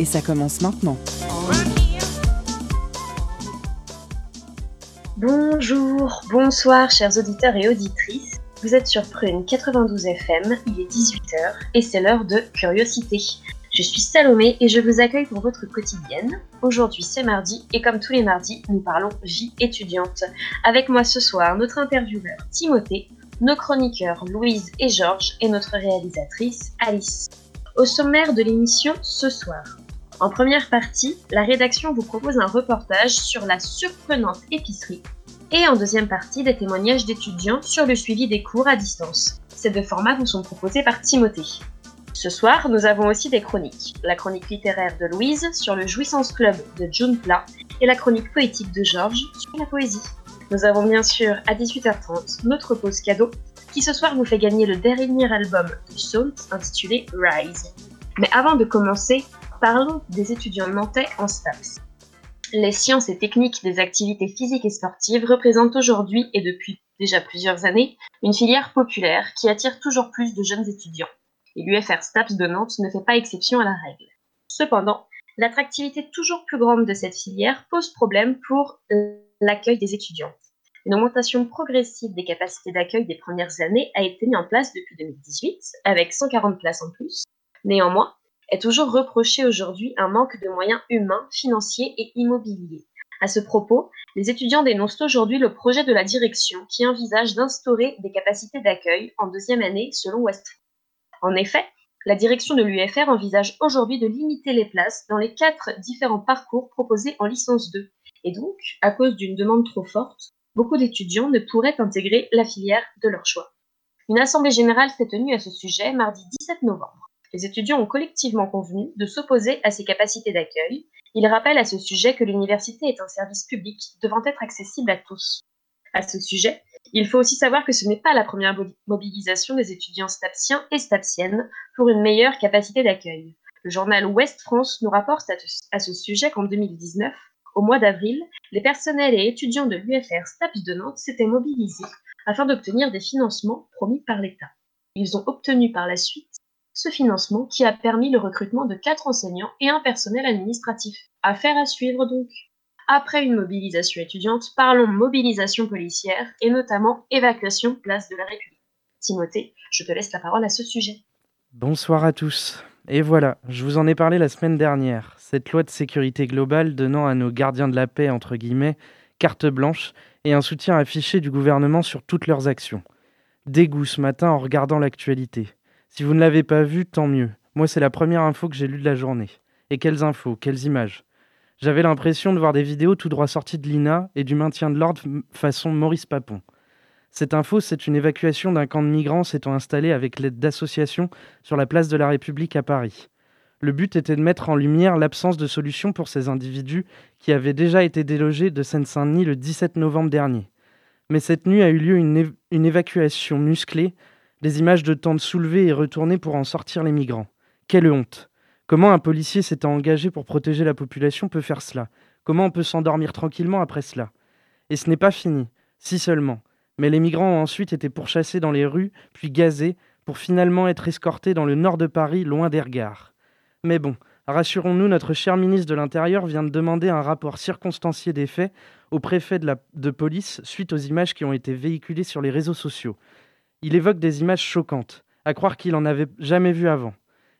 Et ça commence maintenant. Bonjour, bonsoir chers auditeurs et auditrices. Vous êtes sur Prune 92 FM, il est 18h et c'est l'heure de Curiosité. Je suis Salomé et je vous accueille pour votre quotidienne. Aujourd'hui c'est mardi et comme tous les mardis, nous parlons vie étudiante. Avec moi ce soir, notre intervieweur Timothée, nos chroniqueurs Louise et Georges et notre réalisatrice Alice. Au sommaire de l'émission ce soir. En première partie, la rédaction vous propose un reportage sur la surprenante épicerie et en deuxième partie, des témoignages d'étudiants sur le suivi des cours à distance. Ces deux formats vous sont proposés par Timothée. Ce soir, nous avons aussi des chroniques. La chronique littéraire de Louise sur le Jouissance Club de June Plat et la chronique poétique de Georges sur la poésie. Nous avons bien sûr à 18h30 notre pause cadeau qui ce soir vous fait gagner le dernier album de Salt intitulé Rise. Mais avant de commencer, parlons des étudiants nantais en STAPS. Les sciences et techniques des activités physiques et sportives représentent aujourd'hui et depuis déjà plusieurs années une filière populaire qui attire toujours plus de jeunes étudiants. Et l'UFR STAPS de Nantes ne fait pas exception à la règle. Cependant, l'attractivité toujours plus grande de cette filière pose problème pour l'accueil des étudiants. Une augmentation progressive des capacités d'accueil des premières années a été mise en place depuis 2018, avec 140 places en plus. Néanmoins, est toujours reproché aujourd'hui un manque de moyens humains, financiers et immobiliers. À ce propos, les étudiants dénoncent aujourd'hui le projet de la direction qui envisage d'instaurer des capacités d'accueil en deuxième année selon West. En effet, la direction de l'UFR envisage aujourd'hui de limiter les places dans les quatre différents parcours proposés en licence 2. Et donc, à cause d'une demande trop forte, beaucoup d'étudiants ne pourraient intégrer la filière de leur choix. Une assemblée générale s'est tenue à ce sujet mardi 17 novembre. Les étudiants ont collectivement convenu de s'opposer à ces capacités d'accueil. Ils rappellent à ce sujet que l'université est un service public devant être accessible à tous. À ce sujet, il faut aussi savoir que ce n'est pas la première mobilisation des étudiants stapsiens et stapsiennes pour une meilleure capacité d'accueil. Le journal Ouest France nous rapporte à ce sujet qu'en 2019, au mois d'avril, les personnels et étudiants de l'UFR STAPS de Nantes s'étaient mobilisés afin d'obtenir des financements promis par l'État. Ils ont obtenu par la suite ce financement qui a permis le recrutement de quatre enseignants et un personnel administratif. Affaire à suivre donc. Après une mobilisation étudiante, parlons mobilisation policière et notamment évacuation place de la République. Timothée, je te laisse la parole à ce sujet. Bonsoir à tous. Et voilà, je vous en ai parlé la semaine dernière. Cette loi de sécurité globale donnant à nos gardiens de la paix, entre guillemets, carte blanche et un soutien affiché du gouvernement sur toutes leurs actions. Dégoût ce matin en regardant l'actualité. Si vous ne l'avez pas vu, tant mieux. Moi, c'est la première info que j'ai lue de la journée. Et quelles infos, quelles images. J'avais l'impression de voir des vidéos tout droit sorties de l'INA et du maintien de l'ordre façon Maurice Papon. Cette info, c'est une évacuation d'un camp de migrants s'étant installé avec l'aide d'associations sur la place de la République à Paris. Le but était de mettre en lumière l'absence de solution pour ces individus qui avaient déjà été délogés de Seine-Saint-Denis le 17 novembre dernier. Mais cette nuit a eu lieu une, une évacuation musclée des images de tentes soulevées et retournées pour en sortir les migrants. Quelle honte Comment un policier s'étant engagé pour protéger la population peut faire cela? Comment on peut s'endormir tranquillement après cela? Et ce n'est pas fini, si seulement. Mais les migrants ont ensuite été pourchassés dans les rues, puis gazés, pour finalement être escortés dans le nord de Paris, loin des regards. Mais bon, rassurons-nous, notre cher ministre de l'Intérieur vient de demander un rapport circonstancié des faits au préfet de, de police suite aux images qui ont été véhiculées sur les réseaux sociaux. Il évoque des images choquantes, à croire qu'il en avait jamais vu avant.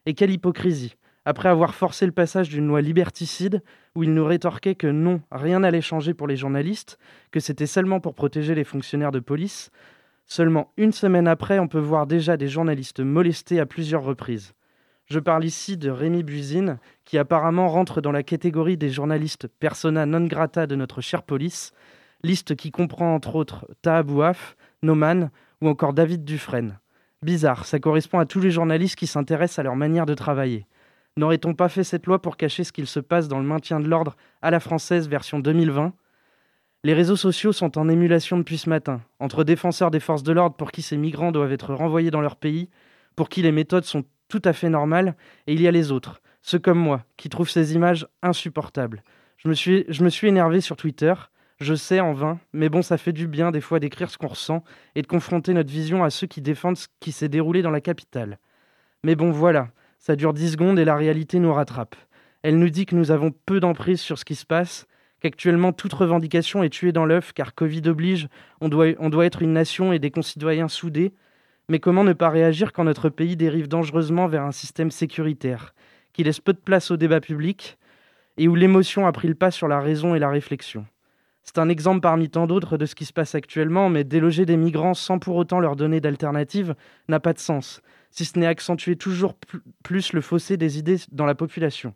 Et quelle hypocrisie Après avoir forcé le passage d'une loi liberticide, où il nous rétorquait que non, rien n'allait changer pour les journalistes, que c'était seulement pour protéger les fonctionnaires de police, seulement une semaine après, on peut voir déjà des journalistes molestés à plusieurs reprises. Je parle ici de Rémi Buisine, qui apparemment rentre dans la catégorie des journalistes persona non grata de notre chère police, liste qui comprend entre autres Taha Bouaf, Noman ou encore David Dufresne. Bizarre, ça correspond à tous les journalistes qui s'intéressent à leur manière de travailler. N'aurait-on pas fait cette loi pour cacher ce qu'il se passe dans le maintien de l'ordre à la française version 2020 Les réseaux sociaux sont en émulation depuis ce matin, entre défenseurs des forces de l'ordre pour qui ces migrants doivent être renvoyés dans leur pays, pour qui les méthodes sont tout à fait normales, et il y a les autres, ceux comme moi, qui trouvent ces images insupportables. Je me suis, je me suis énervé sur Twitter, je sais en vain, mais bon, ça fait du bien des fois d'écrire ce qu'on ressent et de confronter notre vision à ceux qui défendent ce qui s'est déroulé dans la capitale. Mais bon, voilà, ça dure 10 secondes et la réalité nous rattrape. Elle nous dit que nous avons peu d'emprise sur ce qui se passe, qu'actuellement toute revendication est tuée dans l'œuf car Covid oblige, on doit, on doit être une nation et des concitoyens soudés. Mais comment ne pas réagir quand notre pays dérive dangereusement vers un système sécuritaire, qui laisse peu de place au débat public et où l'émotion a pris le pas sur la raison et la réflexion? C'est un exemple parmi tant d'autres de ce qui se passe actuellement, mais déloger des migrants sans pour autant leur donner d'alternatives n'a pas de sens si ce n'est accentuer toujours plus le fossé des idées dans la population.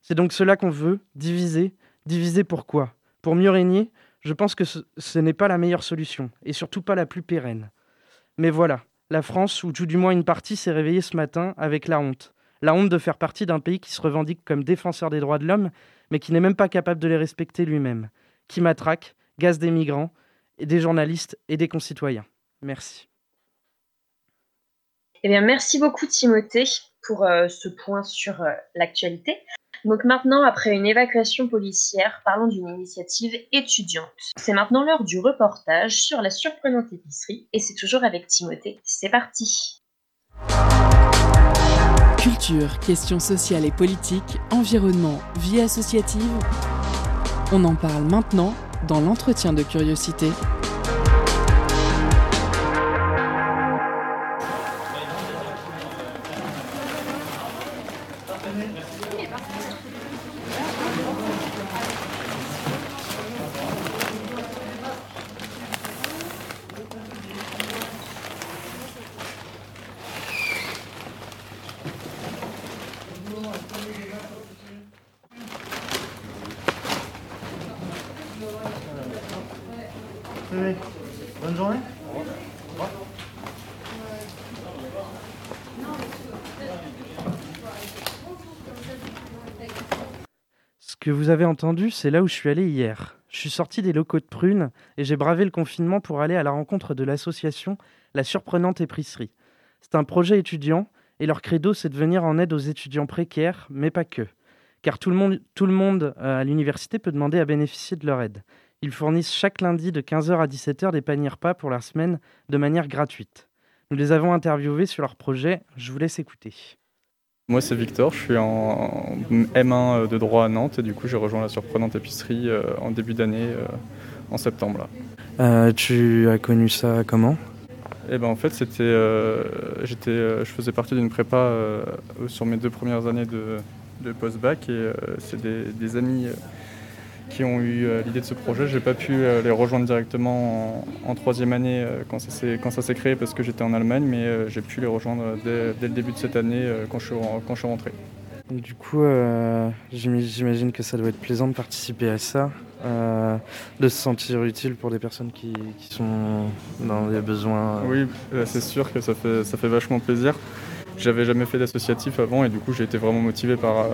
C'est donc cela qu'on veut, diviser. Diviser pourquoi Pour mieux régner? Je pense que ce, n'est pas la meilleure solution, et surtout pas la plus pérenne. Mais voilà, la France, ou tout du moins une partie, s'est réveillée ce matin avec la honte. La honte de faire partie d'un pays qui se revendique comme défenseur des droits de l'homme, mais qui n'est même pas capable de les respecter lui-même, qui matraque, gaze des migrants, et des journalistes et des concitoyens. Merci. Eh bien, merci beaucoup Timothée pour euh, ce point sur euh, l'actualité. Donc maintenant, après une évacuation policière, parlons d'une initiative étudiante. C'est maintenant l'heure du reportage sur la surprenante épicerie et c'est toujours avec Timothée. C'est parti. Culture, questions sociales et politiques, environnement, vie associative. On en parle maintenant dans l'entretien de curiosité. Que vous avez entendu, c'est là où je suis allé hier. Je suis sorti des locaux de Prune et j'ai bravé le confinement pour aller à la rencontre de l'association La Surprenante Épicerie. C'est un projet étudiant et leur credo, c'est de venir en aide aux étudiants précaires, mais pas que. Car tout le monde, euh, à l'université peut demander à bénéficier de leur aide. Ils fournissent chaque lundi de 15h à 17h des paniers repas pour la semaine de manière gratuite. Nous les avons interviewés sur leur projet. Je vous laisse écouter. Moi, c'est Victor, je suis en M1 de droit à Nantes et du coup, j'ai rejoint la surprenante épicerie euh, en début d'année, euh, en septembre. Euh, tu as connu ça comment? Eh ben, en fait, c'était, j'étais, je faisais partie d'une prépa sur mes deux premières années de, post-bac et c'est des, des amis qui ont eu euh, l'idée de ce projet. Je n'ai pas pu euh, les rejoindre directement en, troisième année euh, quand ça s'est créé parce que j'étais en Allemagne, mais j'ai pu les rejoindre dès, le début de cette année quand je suis, quand je suis rentré. Du coup, j'imagine que ça doit être plaisant de participer à ça, de se sentir utile pour des personnes qui, qui sont dans des besoins. Oui, c'est sûr que ça fait, ça fait vachement plaisir. J'avais jamais fait d'associatif avant et du coup j'ai été vraiment motivé par, euh,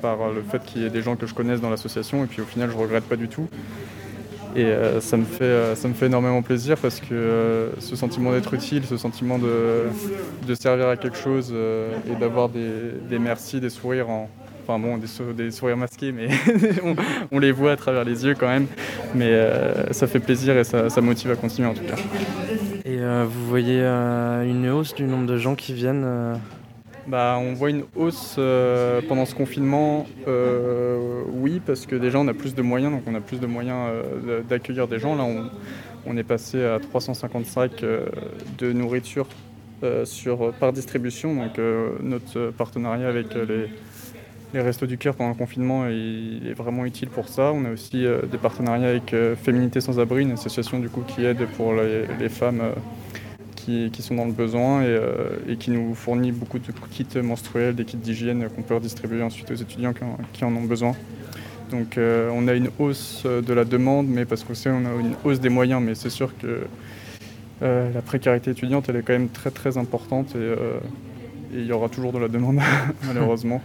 par le fait qu'il y ait des gens que je connaisse dans l'association et puis au final je regrette pas du tout. Et euh, ça, me fait, euh, ça me fait énormément plaisir parce que ce sentiment d'être utile, ce sentiment de, de, servir à quelque chose et d'avoir des, des merci, des sourires en, enfin bon, des, sourires masqués, mais on, les voit à travers les yeux quand même. Mais ça fait plaisir et ça, ça, motive à continuer en tout cas. Euh, vous voyez euh, une hausse du nombre de gens qui viennent euh bah, on voit une hausse pendant ce confinement, oui, parce que déjà on a plus de moyens, donc on a plus de moyens d'accueillir des gens. Là, on, est passé à 355 de nourriture sur, par distribution, donc notre partenariat avec les, les Restos du Cœur pendant le confinement il est vraiment utile pour ça. On a aussi euh, des partenariats avec euh, Féminité sans abri, une association du coup qui aide pour les, femmes euh, qui, sont dans le besoin et, qui nous fournit beaucoup de kits menstruels, des kits d'hygiène qu'on peut redistribuer ensuite aux étudiants qui en, ont besoin. Donc on a une hausse de la demande, mais parce qu'on sait on a une hausse des moyens, mais c'est sûr que la précarité étudiante elle est quand même très très importante et il y aura toujours de la demande malheureusement.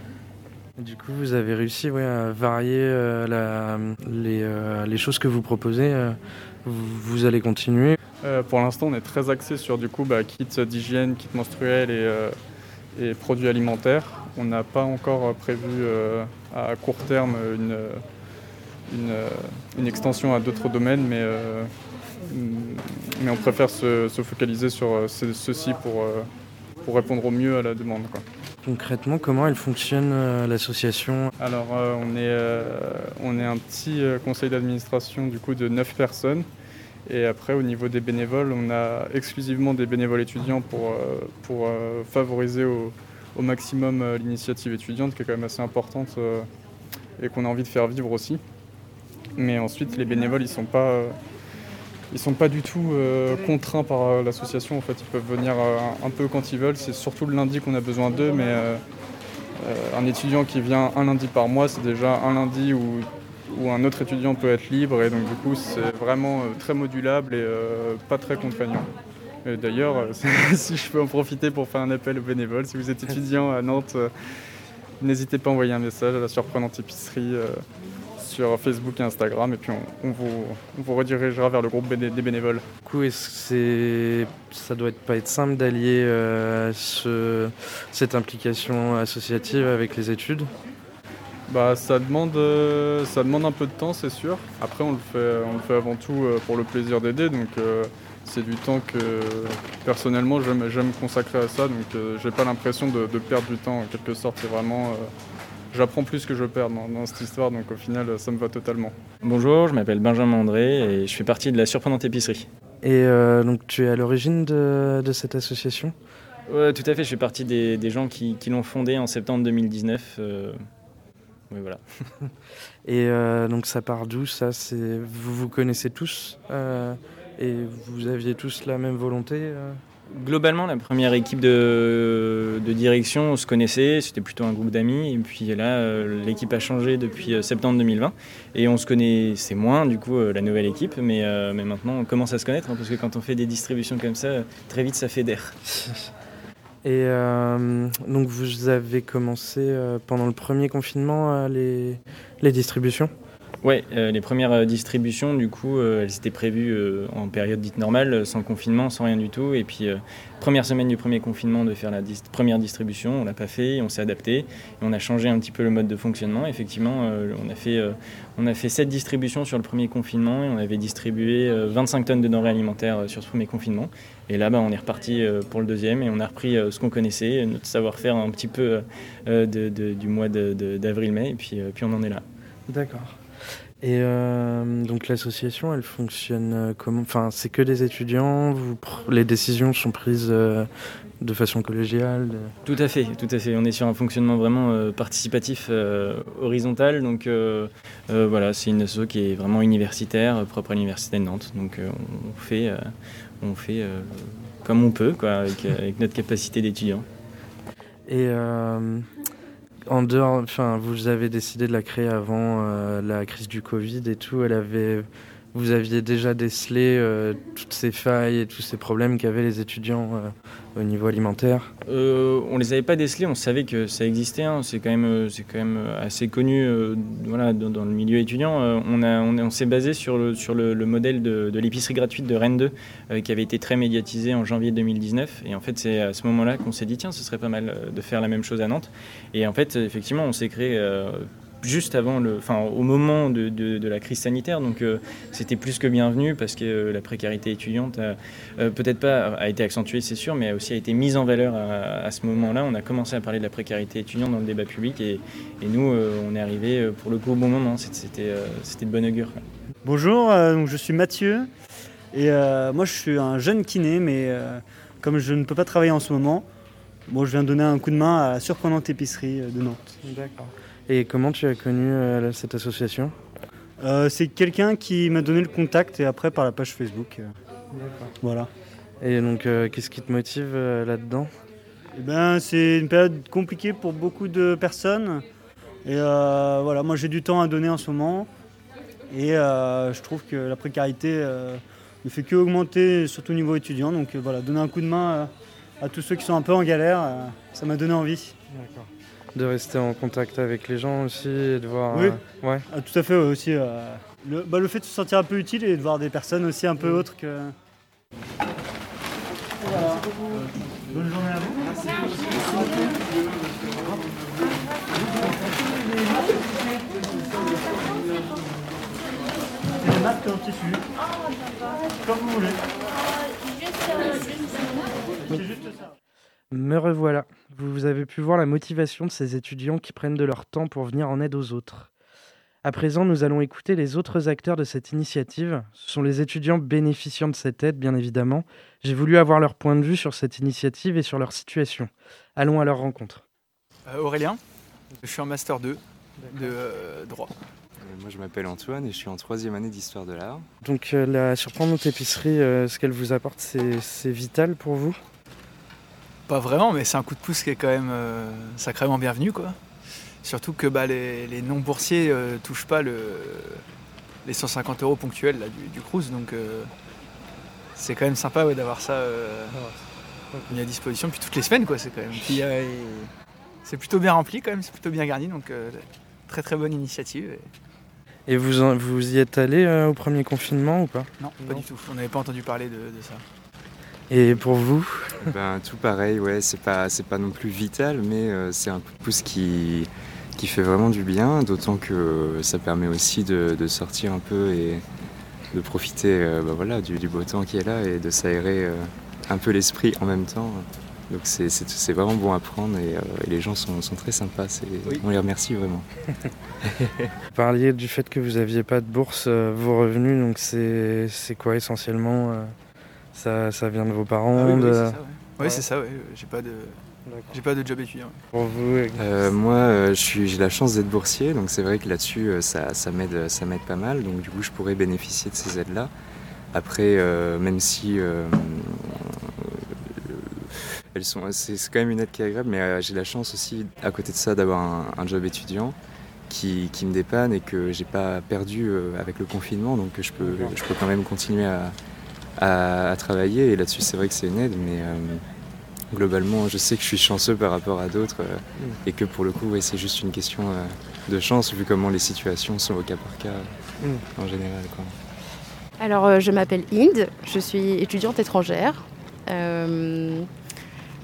Du coup, vous avez réussi à varier euh, euh, les, choses que vous proposez. Euh, vous, allez continuer Pour l'instant, on est très axé sur du coup bah, kit d'hygiène, kit menstruel et, produits alimentaires. On n'a pas encore prévu à court terme une, extension à d'autres domaines, mais, on préfère se, se focaliser sur ceci pour, pour répondre au mieux à la demande. Concrètement, comment elle fonctionne euh, l'association? Alors, euh, on, est, euh, on est un petit conseil d'administration du coup de 9 personnes. Et après, au niveau des bénévoles, on a exclusivement des bénévoles étudiants pour, pour favoriser au, au maximum l'initiative étudiante, qui est quand même assez importante et qu'on a envie de faire vivre aussi. Mais ensuite, les bénévoles, ils ne sont pas ils sont pas du tout euh, contraints par euh, l'association. En fait, ils peuvent venir euh, un peu quand ils veulent. C'est surtout le lundi qu'on a besoin d'eux, mais un étudiant qui vient un lundi par mois, c'est déjà un lundi où, où, un autre étudiant peut être libre. Et donc, du coup, c'est vraiment très modulable et pas très contraignant. D'ailleurs, si je peux en profiter pour faire un appel aux bénévoles, si vous êtes étudiant à Nantes, n'hésitez pas à envoyer un message à la surprenante épicerie sur Facebook et Instagram et puis on, vous, vous, redirigera vers le groupe des bénévoles. Du coup, est-ce que ça doit pas être simple d'allier euh, ce, cette implication associative avec les études? Bah, ça, demande, euh, ça demande un peu de temps, c'est sûr. Après, on le fait, on le fait avant tout euh, pour le plaisir d'aider. Donc, c'est du temps que personnellement j'aime consacrer à ça. Donc, j'ai pas l'impression de, de, perdre du temps en quelque sorte. C'est vraiment j'apprends plus que je perds dans, cette histoire, donc au final, ça me va totalement. Bonjour, je m'appelle Benjamin André et je fais partie de la Surprenante Épicerie. Et euh, donc tu es à l'origine de, cette association? Oui, tout à fait, je fais partie des, gens qui, l'ont fondée en septembre 2019. Euh, oui, voilà. et euh, donc ça part d'où ça? Vous vous connaissez tous et vous aviez tous la même volonté Globalement, la première équipe de, direction, on se connaissait, c'était plutôt un groupe d'amis. Et puis là, euh, l'équipe a changé depuis euh, septembre 2020. Et on se connaissait moins, du coup, euh, la nouvelle équipe. Mais, maintenant, on commence à se connaître, hein, parce que quand on fait des distributions comme ça, très vite, ça fait d'air. Et donc, vous avez commencé pendant le premier confinement les distributions? Oui, euh, les premières euh, distributions, du coup, euh, elles étaient prévues en période dite normale, sans confinement, sans rien du tout. Et puis, première semaine du premier confinement, de faire la première distribution, on l'a pas fait, on s'est adapté, et on a changé un petit peu le mode de fonctionnement. Effectivement, on a fait, on a fait 7 distributions sur le premier confinement et on avait distribué 25 tonnes de denrées alimentaires sur ce premier confinement. Et là, bah, on est reparti pour le deuxième et on a repris ce qu'on connaissait, notre savoir-faire un petit peu du mois d'avril-mai, et puis, puis on en est là. D'accord. Et euh, donc l'association, elle fonctionne euh, comment? Enfin, c'est que des étudiants. Vous, les décisions sont prises euh, de façon collégiale. Tout à fait, tout à fait. On est sur un fonctionnement vraiment participatif, horizontal. Donc voilà, c'est une asso qui est vraiment universitaire, propre à l'université de Nantes. Donc on fait, on fait comme on peut, quoi, avec, avec notre capacité d'étudiant. Et en dehors, enfin, vous avez décidé de la créer avant euh, la crise du Covid et tout. Elle avait vous aviez déjà décelé euh, toutes ces failles et tous ces problèmes qu'avaient les étudiants euh, au niveau alimentaire? Euh, On les avait pas décelés, on savait que ça existait. Hein. C'est quand même, euh, quand même assez connu, voilà, dans, le milieu étudiant. on a, on, s'est basé sur le sur le, modèle de, de l'épicerie gratuite de Rennes 2, qui avait été très médiatisé en janvier 2019. Et en fait, c'est à ce moment-là qu'on s'est dit tiens, ce serait pas mal de faire la même chose à Nantes. Et en fait, effectivement, on s'est créé juste avant le, enfin, au moment de, de, la crise sanitaire. Donc euh, c'était plus que bienvenu parce que euh, la précarité étudiante a euh, peut-être pas a été accentuée, c'est sûr, mais a aussi a été mise en valeur à, ce moment-là. On a commencé à parler de la précarité étudiante dans le débat public et, et nous, on est arrivé pour le coup au bon moment. C'était c'était de bonne augure. Bonjour, donc je suis Mathieu et moi je suis un jeune kiné, mais comme je ne peux pas travailler en ce moment, bon, je viens donner un coup de main à la surprenante épicerie de Nantes. D'accord. Et comment tu as connu euh, cette association? Euh, C'est quelqu'un qui m'a donné le contact et après par la page Facebook. Euh, voilà. Et donc, qu'est-ce qui te motive là-dedans? Eh ben, C'est une période compliquée pour beaucoup de personnes. Et voilà, moi j'ai du temps à donner en ce moment. Et je trouve que la précarité ne fait que augmenter, surtout au niveau étudiant. Donc voilà, donner un coup de main à tous ceux qui sont un peu en galère, ça m'a donné envie. D'accord. De rester en contact avec les gens aussi et de voir. Oui. euh, ouais. Ah, tout à fait ouais, aussi. euh, le, bah, le fait de se sentir un peu utile et de voir des personnes aussi un peu autres que. Voilà. Bonne journée à vous. C'est des masques en tissu. Comme vous voulez. C'est juste ça. Me revoilà. Vous avez pu voir la motivation de ces étudiants qui prennent de leur temps pour venir en aide aux autres. À présent, nous allons écouter les autres acteurs de cette initiative. Ce sont les étudiants bénéficiant de cette aide, bien évidemment. J'ai voulu avoir leur point de vue sur cette initiative et sur leur situation. Allons à leur rencontre. Euh, Aurélien, je suis en Master 2 de euh, droit. Euh, Moi, je m'appelle Antoine et je suis en troisième année d'histoire de l'art. Donc euh, la surprenante épicerie, euh, ce qu'elle vous apporte, c'est vital pour vous? Pas vraiment, mais c'est un coup de pouce qui est quand même euh, sacrément bienvenu. Quoi. Surtout que bah, les, les non-boursiers ne touchent pas le, les 150 euros ponctuels là, du, du cruise. Donc euh, c'est quand même sympa ouais, d'avoir ça euh, mis à disposition. Puis toutes les semaines, quoi, c'est quand même. Puis, euh, et c'est plutôt bien rempli quand même, c'est plutôt bien garni. Donc euh, très très bonne initiative. Et- Et vous, en- vous y êtes allé euh, au premier confinement ou pas? Non, pas du tout. On n'avait pas entendu parler de, de ça. Et pour vous Ben, tout pareil, ouais, c'est pas, c'est pas non plus vital, mais euh, c'est un coup de pouce qui, qui fait vraiment du bien, d'autant que ça permet aussi de, de sortir un peu et de profiter euh, ben voilà, du, du beau temps qui est là et de s'aérer euh, un peu l'esprit en même temps. Donc c'est, vraiment bon à prendre et, euh, et les gens sont, sont très sympas. Oui. On les remercie vraiment. Vous parliez du fait que vous n'aviez pas de bourse, euh, vos revenus, donc c'est c'est quoi essentiellement euh, ça, ça vient de vos parents Ah oui, c'est ça, ouais. Ouais, Ouais. c'est ça, ouais. J'ai pas de, j'ai pas de job étudiant. Pour vous euh, Euh, moi, euh, je suis- j'ai la chance d'être boursier, donc c'est vrai que là-dessus, euh, ça, ça m'aide, ça m'aide pas mal. Donc du coup, je pourrais bénéficier de ces aides-là. Après, euh, même si euh, euh, elles sont, c'est c'est quand même une aide qui est agréable, mais euh, j'ai la chance aussi, à côté de ça, d'avoir un, un job étudiant qui, qui me dépanne et que j'ai pas perdu euh, avec le confinement, donc je peux, je peux quand même continuer à, à- à travailler. Et là-dessus, c'est vrai que c'est une aide, mais euh, globalement, je sais que je suis chanceux par rapport à d'autres euh, et que pour le coup, ouais, c'est juste une question euh, de chance vu comment les situations sont au cas par cas Mm. en général. Quoi. Alors, je m'appelle Inde, je suis étudiante étrangère. euh,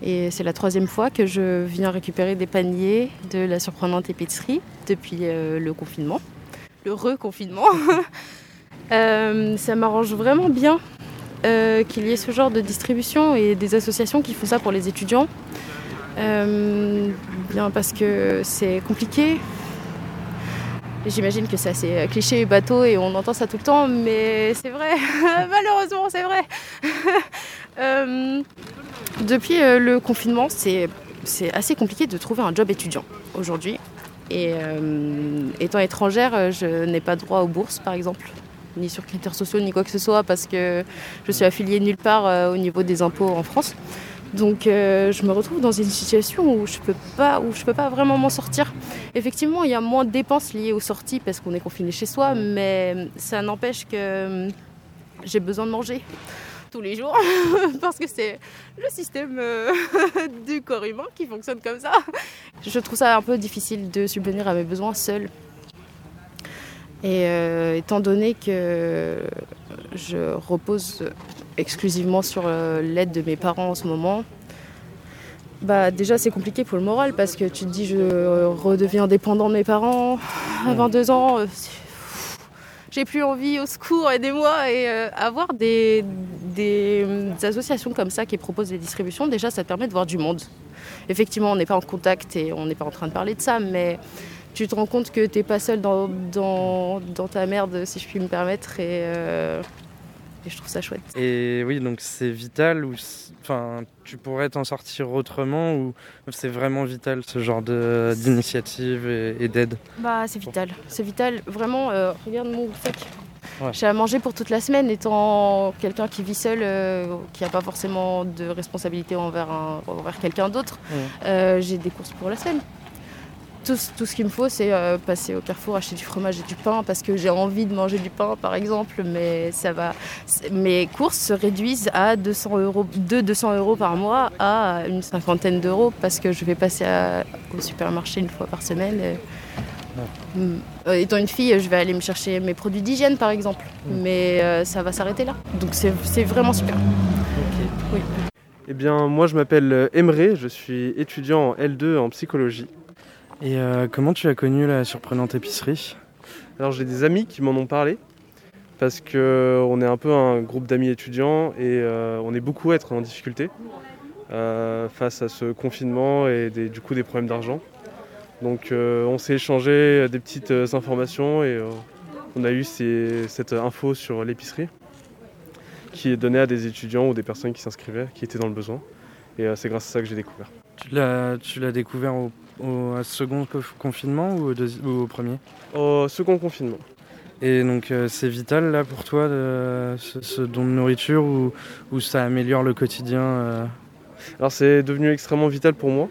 et c'est la troisième fois que je viens récupérer des paniers de la surprenante épicerie depuis euh, le confinement, le reconfinement. Euh, ça m'arrange vraiment bien euh, qu'il y ait ce genre de distribution et des associations qui font ça pour les étudiants. Euh, bien parce que c'est compliqué. J'imagine que c'est assez euh, cliché et bateau et on entend ça tout le temps, mais c'est vrai, malheureusement c'est vrai. Depuis le confinement, c'est c'est assez compliqué de trouver un job étudiant aujourd'hui. Et étant étrangère, je n'ai pas droit aux bourses par exemple, ni sur critères sociaux, ni quoi que ce soit, parce que je suis affiliée nulle part euh, au niveau des impôts en France. Donc euh, je me retrouve dans une situation où je peux peux pas vraiment m'en sortir. Effectivement, il y a moins de dépenses liées aux sorties parce qu'on est confiné chez soi, mais ça n'empêche que euh, j'ai besoin de manger tous les jours parce que c'est le système du corps humain qui fonctionne comme ça. Je trouve ça un peu difficile de subvenir à mes besoins seule. Et euh, étant donné que je repose exclusivement sur euh, l'aide de mes parents en ce moment, bah déjà c'est compliqué pour le moral parce que tu te dis je redeviens dépendant de mes parents à 22 ans. euh, J'ai plus envie, au secours, aidez-moi. Et euh, avoir des, des, associations comme ça qui proposent des distributions, déjà ça te permet de voir du monde. Effectivement, on n'est pas en contact et on n'est pas en train de parler de ça, mais tu te rends compte que t'es pas seul dans, dans, dans ta merde, si je puis me permettre. Et, euh, et je trouve ça chouette. Et oui, donc c'est vital ou enfin tu pourrais t'en sortir autrement ou c'est vraiment vital ce genre de- d'initiative et, et d'aide? Bah, c'est vital. C'est vital. Vraiment, euh, regarde mon sac. Ouais. J'ai à manger pour toute la semaine, étant quelqu'un qui vit seul, euh, qui n'a pas forcément de responsabilité envers, un- envers quelqu'un d'autre. Ouais. Euh, J'ai des courses pour la semaine. Tout, tout ce qu'il me faut, c'est euh, passer au carrefour, acheter du fromage et du pain parce que j'ai envie de manger du pain, par exemple. Mais ça va. Mes courses se réduisent à 200 euros, de 200 euros par mois à une cinquantaine d'euros parce que je vais passer à- au supermarché une fois par semaine. et-. Euh, étant une fille, je vais aller me chercher mes produits d'hygiène, par exemple. Mais euh, ça va s'arrêter là. Donc c'est vraiment super. Oui. Eh bien, moi, je m'appelle Emre, je suis étudiant en L2 en psychologie. Et euh, comment tu as connu la surprenante épicerie? Alors, j'ai des amis qui m'en ont parlé, parce qu'on est un peu un groupe d'amis étudiants et euh, on est beaucoup à être en difficulté euh, face à ce confinement et des- du coup des problèmes d'argent. Donc, on s'est échangé des petites informations et on a eu ces- cette info sur l'épicerie qui est donnée à des étudiants ou des personnes qui s'inscrivaient, qui étaient dans le besoin. Et c'est grâce à ça que j'ai découvert. Tu l'as découvert au, au- second co- confinement ou au, deuxi- ou au premier Au second confinement. Et donc euh, c'est vital là pour toi de, ce, ce don de nourriture ou, ou ça améliore le quotidien euh Alors c'est devenu extrêmement vital pour moi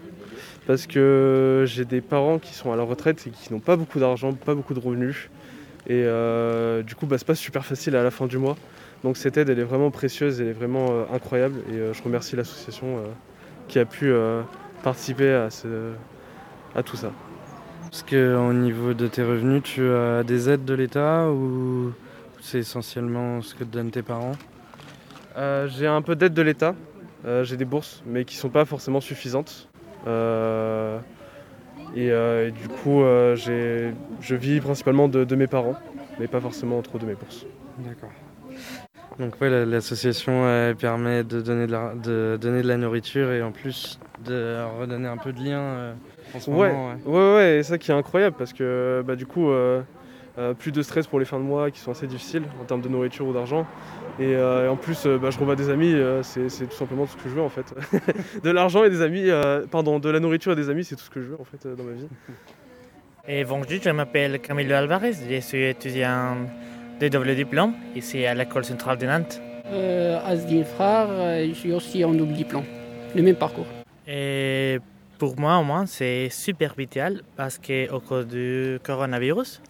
parce que j'ai des parents qui sont à la retraite et qui n'ont pas beaucoup d'argent, pas beaucoup de revenus. Et euh, du coup, bah, c'est pas super facile à la fin du mois. Donc cette aide, elle est vraiment précieuse, elle est vraiment incroyable. Et je remercie l'association qui a pu participer à, ce- à tout ça. Parce que au niveau de tes revenus, tu as des aides de l'État ou c'est essentiellement ce que te donnent tes parents? Euh, j'ai un peu d'aide de l'État, euh, j'ai des bourses, mais qui sont pas forcément suffisantes. Euh, et, et du coup, je vis principalement de, de mes parents, mais pas forcément trop de mes bourses. D'accord. Donc ouais, la- l'association permet de donner de, la, de donner de la nourriture et en plus de redonner un peu de lien euh, en ce Ouais, moment. ouais. ouais, ouais, et ça qui est incroyable parce que bah, du coup, euh, euh, plus de stress pour les fins de mois qui sont assez difficiles en termes de nourriture ou d'argent. Et, euh, et en plus, euh, bah, je revois des amis, euh, c'est c'est tout simplement tout ce que je veux en fait. de l'argent et des amis, euh, pardon, de la nourriture et des amis, c'est tout ce que je veux en fait euh, dans ma vie. Et bonjour, je m'appelle Camilo Alvarez, je suis étudiant de double diplôme ici à l'école centrale de Nantes. Euh, Asdin Frère, je suis aussi en double diplôme, le même parcours. Et pour moi, au moins, c'est super vital parce qu'au cause du coronavirus,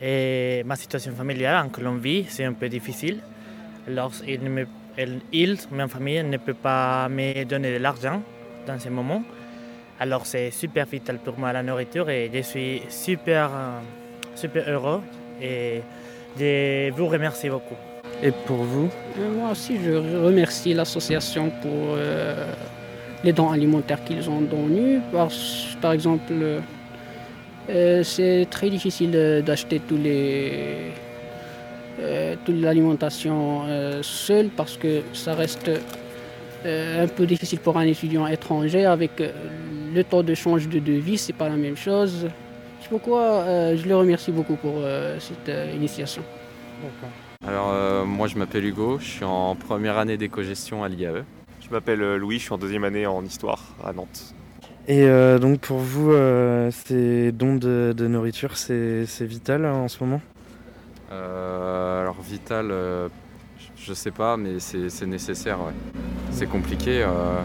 et ma situation familiale en Colombie, c'est un peu difficile. Alors, il, ne me- ma famille, ne peut pas me donner de l'argent dans ce moment. Alors, c'est super vital pour moi la nourriture et je suis super, euh, super heureux et je vous remercie beaucoup. Et pour vous? Euh, moi aussi, je remercie l'association pour euh, les dons alimentaires qu'ils ont donnés. Parce, par exemple, euh, c'est très difficile euh, d'acheter tous les, euh, toute l'alimentation euh, seule parce que ça reste euh, un peu difficile pour un étudiant étranger avec euh, le taux de change de devis, c'est pas la même chose. C'est pourquoi euh, je le remercie beaucoup pour euh, cette euh, initiation. Alors euh, moi je m'appelle Hugo, je suis en première année d'éco-gestion à l'IAE. Je m'appelle euh, Louis, je suis en deuxième année en histoire à Nantes. Et euh, donc pour vous, euh, ces dons de, de nourriture, c'est vital hein, en ce moment? Euh, alors Vital, euh, je- sais pas, mais c'est nécessaire. ouais. C'est compliqué. euh,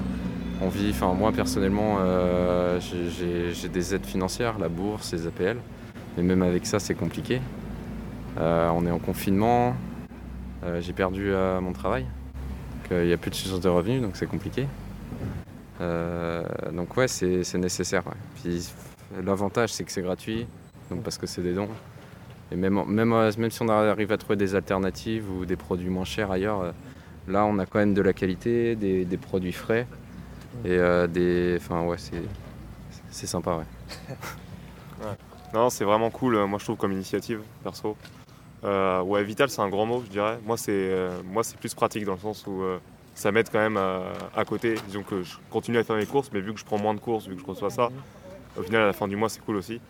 on vit, enfin moi personnellement, euh, j'ai- des aides financières, la bourse, les APL, mais même avec ça c'est compliqué. Euh, on est en confinement, euh, j'ai perdu euh, mon travail, il n'y a plus de source de revenus, donc c'est compliqué. Euh, donc ouais, c'est nécessaire. Puis l'avantage c'est que c'est gratuit, donc parce que c'est des dons. Et même, même, euh, même si on arrive à trouver des alternatives ou des produits moins chers ailleurs, euh, là on a quand même de la qualité, des, produits frais et des. Enfin ouais, c'est sympa ouais. Non, c'est vraiment cool, moi je trouve comme initiative, perso. Euh, ouais, vital, c'est un grand mot, je dirais. Moi, c'est euh, plus pratique dans le sens où euh, ça m'aide quand même à, côté. Disons que je continue à faire mes courses, mais vu que je prends moins de courses, vu que je reçois ça, au final, à la fin du mois, c'est cool aussi.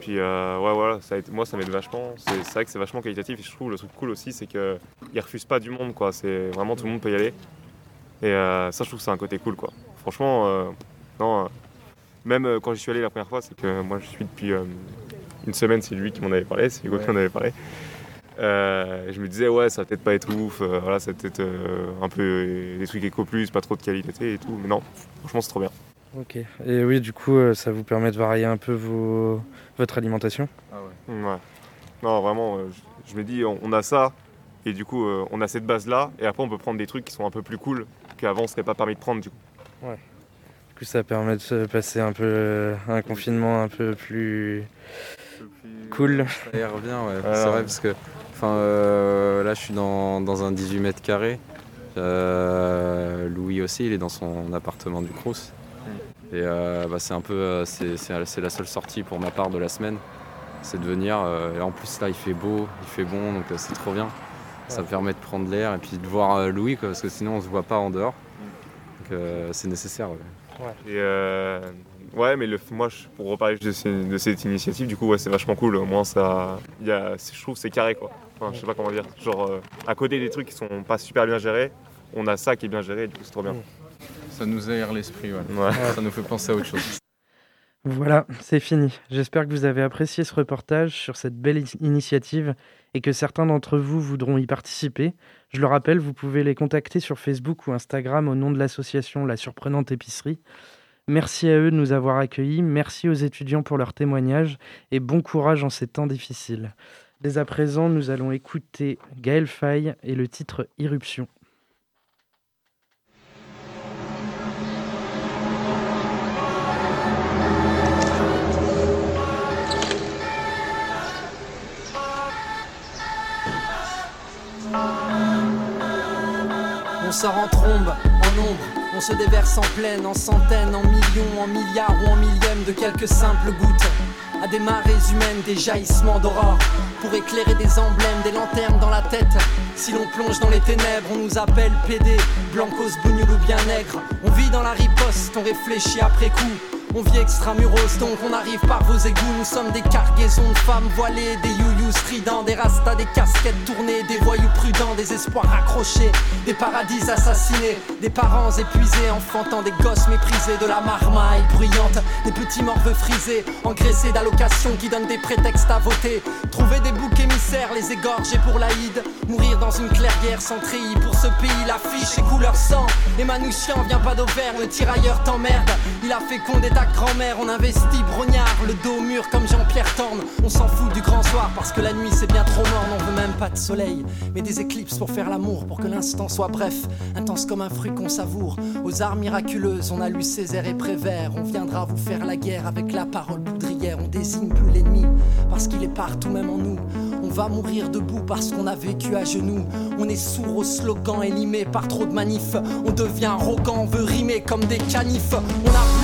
Puis, euh, ouais, voilà, moi, ça m'aide vachement. C'est vrai que c'est vachement qualitatif. Et je trouve le truc cool aussi, c'est qu'ils refusent pas du monde, quoi. C'est vraiment tout le monde peut y aller. Et ça, je trouve que c'est un côté cool, quoi. Franchement, non. même quand j'y suis allé la première fois, c'est que moi, je suis depuis une semaine, c'est lui qui m'en avait parlé, c'est Hugo qui m'en avait parlé. Euh, je me disais, ouais, ça va peut-être pas être ouf, euh, voilà, ça va peut-être euh, un peu euh, des trucs éco plus, pas trop de qualité et tout. Mais non, franchement, c'est trop bien. Ok. Et oui, du coup, euh, ça vous permet de varier un peu vos... votre alimentation? Ah ouais. Ouais. Non, vraiment, euh, je, je me dis, on, on a ça, et du coup, euh, on a cette base-là, et après, on peut prendre des trucs qui sont un peu plus cool qu'avant, on serait pas permis de prendre, du coup. Ouais. Du coup, ça permet de se passer un peu euh, un confinement un peu plus cool. Ça y revient, ouais. C'est vrai, parce que euh, là, je suis dans, dans un 18 mètres carrés. Euh, Louis aussi, il est dans son appartement du Crous. Et euh, bah, c'est un peu, c'est, c'est- c'est la seule sortie pour ma part de la semaine. C'est de venir. et en plus, là, il fait beau, il fait bon, donc c'est trop bien. Ça me permet de prendre l'air et puis de voir Louis, quoi, parce que sinon, on se voit pas en dehors. Donc euh, c'est nécessaire. Ouais. Et euh, ouais, mais le, moi, je- pour reparler de, ces- de cette initiative, du coup, ouais, c'est vachement cool. Au moins, ça, il y a, je trouve c'est carré, quoi. Enfin, je sais pas comment dire. Genre, euh, à côté des trucs qui sont pas super bien gérés, on a ça qui est bien géré, du coup, c'est trop bien. Ça nous aère l'esprit, ouais. Ouais. Ça nous fait penser à autre chose. Voilà, c'est fini. J'espère que vous avez apprécié ce reportage sur cette belle initiative et que certains d'entre vous voudront y participer. Je le rappelle, vous pouvez les contacter sur Facebook ou Instagram au nom de l'association La Surprenante Épicerie. Merci à eux de nous avoir accueillis, merci aux étudiants pour leurs témoignages et bon courage en ces temps difficiles. Dès à présent, nous allons écouter Gaël Faye et le titre Irruption. Sort en trombe, en ombre, on se déverse en pleine, en centaines, en millions, en milliards ou en millièmes de quelques simples gouttes. À des marées humaines, des jaillissements d'aurore, pour éclairer des emblèmes, des lanternes dans la tête. Si l'on plonge dans les ténèbres, on nous appelle PD, blancos, bougnoul ou bien nègre. On vit dans la riposte, on réfléchit après coup. On vit extramuros, donc on arrive par vos égouts. Nous sommes des cargaisons de femmes voilées, des youyous stridents, des rastas, des casquettes tournées, des voyous prudents, des espoirs accrochés, des paradis assassinés, des parents épuisés, enfantant des gosses méprisés, de la marmaille bruyante, des petits morveux frisés, engraissés d'allocations qui donnent des prétextes à voter. Trouver des boucs émissaires, les égorger pour l'Aïd, mourir dans une clairière sans treillis pour ce pays, l'affiche et couleur sang. Manouchian vient pas d'Auvergne, le tirailleur t'emmerde. Il a fécondé ta grand-mère, on investit brognard, le dos mur comme Jean-Pierre Torne. On s'en fout du grand soir parce que la nuit c'est bien trop morne, on veut même pas de soleil, mais des éclipses pour faire l'amour, pour que l'instant soit bref, intense comme un fruit qu'on savoure. Aux arts miraculeuses, on a lu Césaire et Prévert, on viendra vous faire la guerre avec la parole poudrière, on désigne plus l'ennemi parce qu'il est partout même en nous. On va mourir debout parce qu'on a vécu à genoux. On est sourd aux slogans élimés par trop de manifs. On devient arrogant, on veut rimer comme des canifs. On a plus 20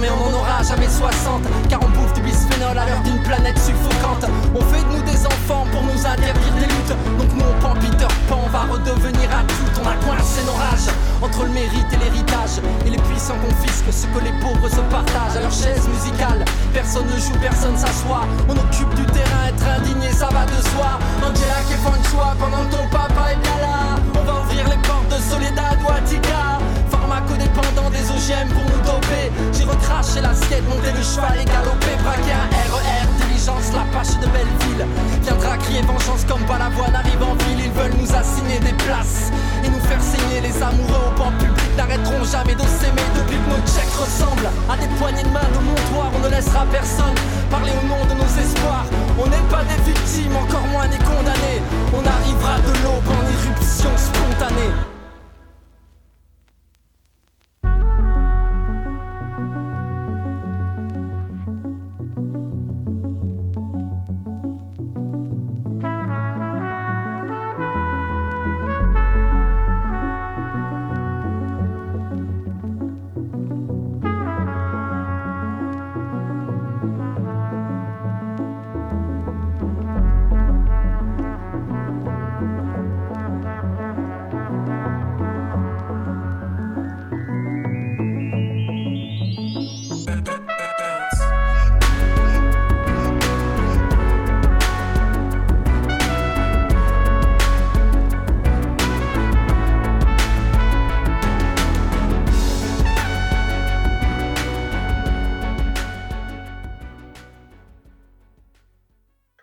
mais on en aura jamais 60. Car on bouffe du bisphénol à l'heure d'une planète suffocante. On fait de nous des enfants pour nous interdire des luttes. Donc nous on Peter Pan, on va redevenir adulte. On a coincé nos rages entre le mérite et l'héritage. Et les puissants confisquent ce que les pauvres se partagent à leur chaise musicale. Personne ne joue, personne s'assoit. On occupe du terrain, être indigné, ça va de soi. Angela qui est de choix pendant que ton papa est bien là. On va ouvrir les portes de Soledad ou. Pharmacodépendant des OGM pour nous doper. J'ai recraché l'assiette, monté le cheval et galopé. Braqué un RER, diligence, la pâche de Belleville. Viendra crier vengeance comme Balavoine arrive en ville. Ils veulent nous assigner des places et nous faire saigner les amoureux au banc public. N'arrêteront jamais de s'aimer depuis que nos checks ressemblent à des poignées de main de montoir. On ne laissera personne parler au nom de nos espoirs. On n'est pas des victimes, encore moins des condamnés. On arrivera de l'aube en éruption spontanée.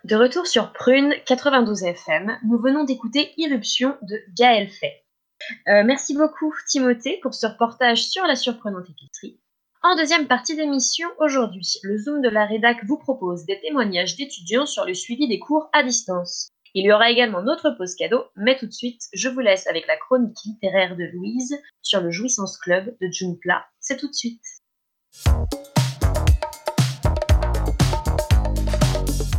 De retour sur Prune 92 FM, nous venons d'écouter Irruption de Gaël Fay. Euh, merci beaucoup Timothée pour ce reportage sur la surprenante épicerie. En deuxième partie d'émission, aujourd'hui, le Zoom de la rédac vous propose des témoignages d'étudiants sur le suivi des cours à distance. Il y aura également notre pause cadeau, mais tout de suite, je vous laisse avec la chronique littéraire de Louise sur le Jouissance Club de June Pla. C'est tout de suite.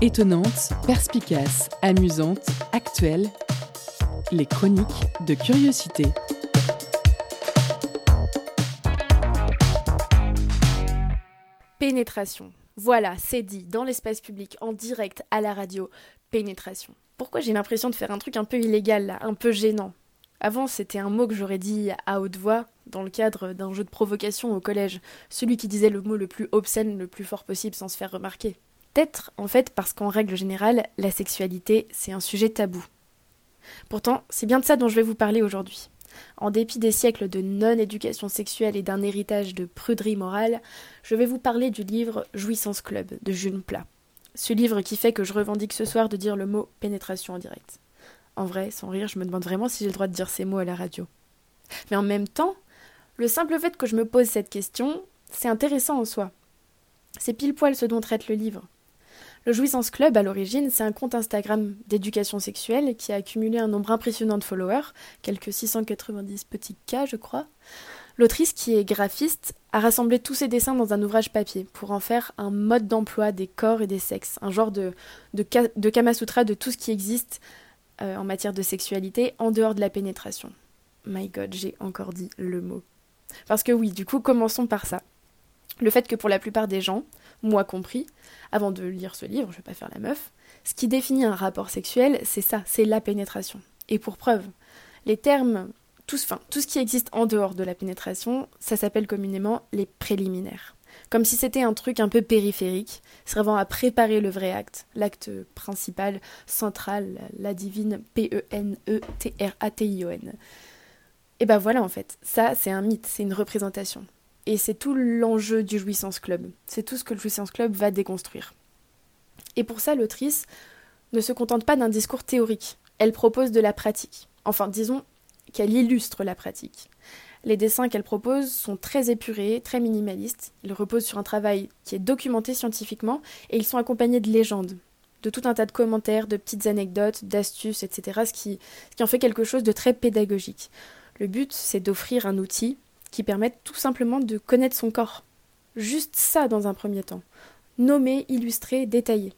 Étonnante, perspicace, amusante, actuelle, les chroniques de curiosité. Pénétration. Voilà, c'est dit, dans l'espace public, en direct, à la radio. Pénétration. Pourquoi j'ai l'impression de faire un truc un peu illégal un peu gênant? Avant, c'était un mot que j'aurais dit à haute voix, dans le cadre d'un jeu de provocation au collège. Celui qui disait le mot le plus obscène le plus fort possible sans se faire remarquer. Peut-être, en fait, parce qu'en règle générale, la sexualité, c'est un sujet tabou. Pourtant, c'est bien de ça dont je vais vous parler aujourd'hui. En dépit des siècles de non-éducation sexuelle et d'un héritage de pruderie morale, je vais vous parler du livre Jouissance Club de Jules Plat. Ce livre qui fait que je revendique ce soir de dire le mot pénétration en direct. En vrai, sans rire, je me demande vraiment si j'ai le droit de dire ces mots à la radio. Mais en même temps, le simple fait que je me pose cette question, c'est intéressant en soi. C'est pile poil ce dont traite le livre. Le Jouissance Club, à l'origine, c'est un compte Instagram d'éducation sexuelle qui a accumulé un nombre impressionnant de followers, quelques 690 petits cas, je crois. L'autrice, qui est graphiste, a rassemblé tous ses dessins dans un ouvrage papier pour en faire un mode d'emploi des corps et des sexes, un genre de, de Kamasutra de tout ce qui existe euh, en matière de sexualité en dehors de la pénétration. My god, j'ai encore dit le mot. Parce que oui, du coup, commençons par ça. Le fait que pour la plupart des gens, moi compris, avant de lire ce livre, je vais pas faire la meuf, ce qui définit un rapport sexuel, c'est ça, c'est la pénétration. Et pour preuve, les termes, tout, enfin, tout ce qui existe en dehors de la pénétration, ça s'appelle communément les préliminaires. Comme si c'était un truc un peu périphérique, servant à préparer le vrai acte, l'acte principal, central, la divine P-E-N-E-T-R-A-T-I-O-N. Et ben voilà en fait, ça c'est un mythe, c'est une représentation. Et c'est tout l'enjeu du Jouissance Club. C'est tout ce que le Jouissance Club va déconstruire. Et pour ça, l'autrice ne se contente pas d'un discours théorique. Elle propose de la pratique. Enfin, disons qu'elle illustre la pratique. Les dessins qu'elle propose sont très épurés, très minimalistes. Ils reposent sur un travail qui est documenté scientifiquement et ils sont accompagnés de légendes, de tout un tas de commentaires, de petites anecdotes, d'astuces, etc. Ce qui, en fait quelque chose de très pédagogique. Le but, c'est d'offrir un outil qui permettent tout simplement de connaître son corps. Juste ça dans un premier temps. Nommer, illustrer, détailler.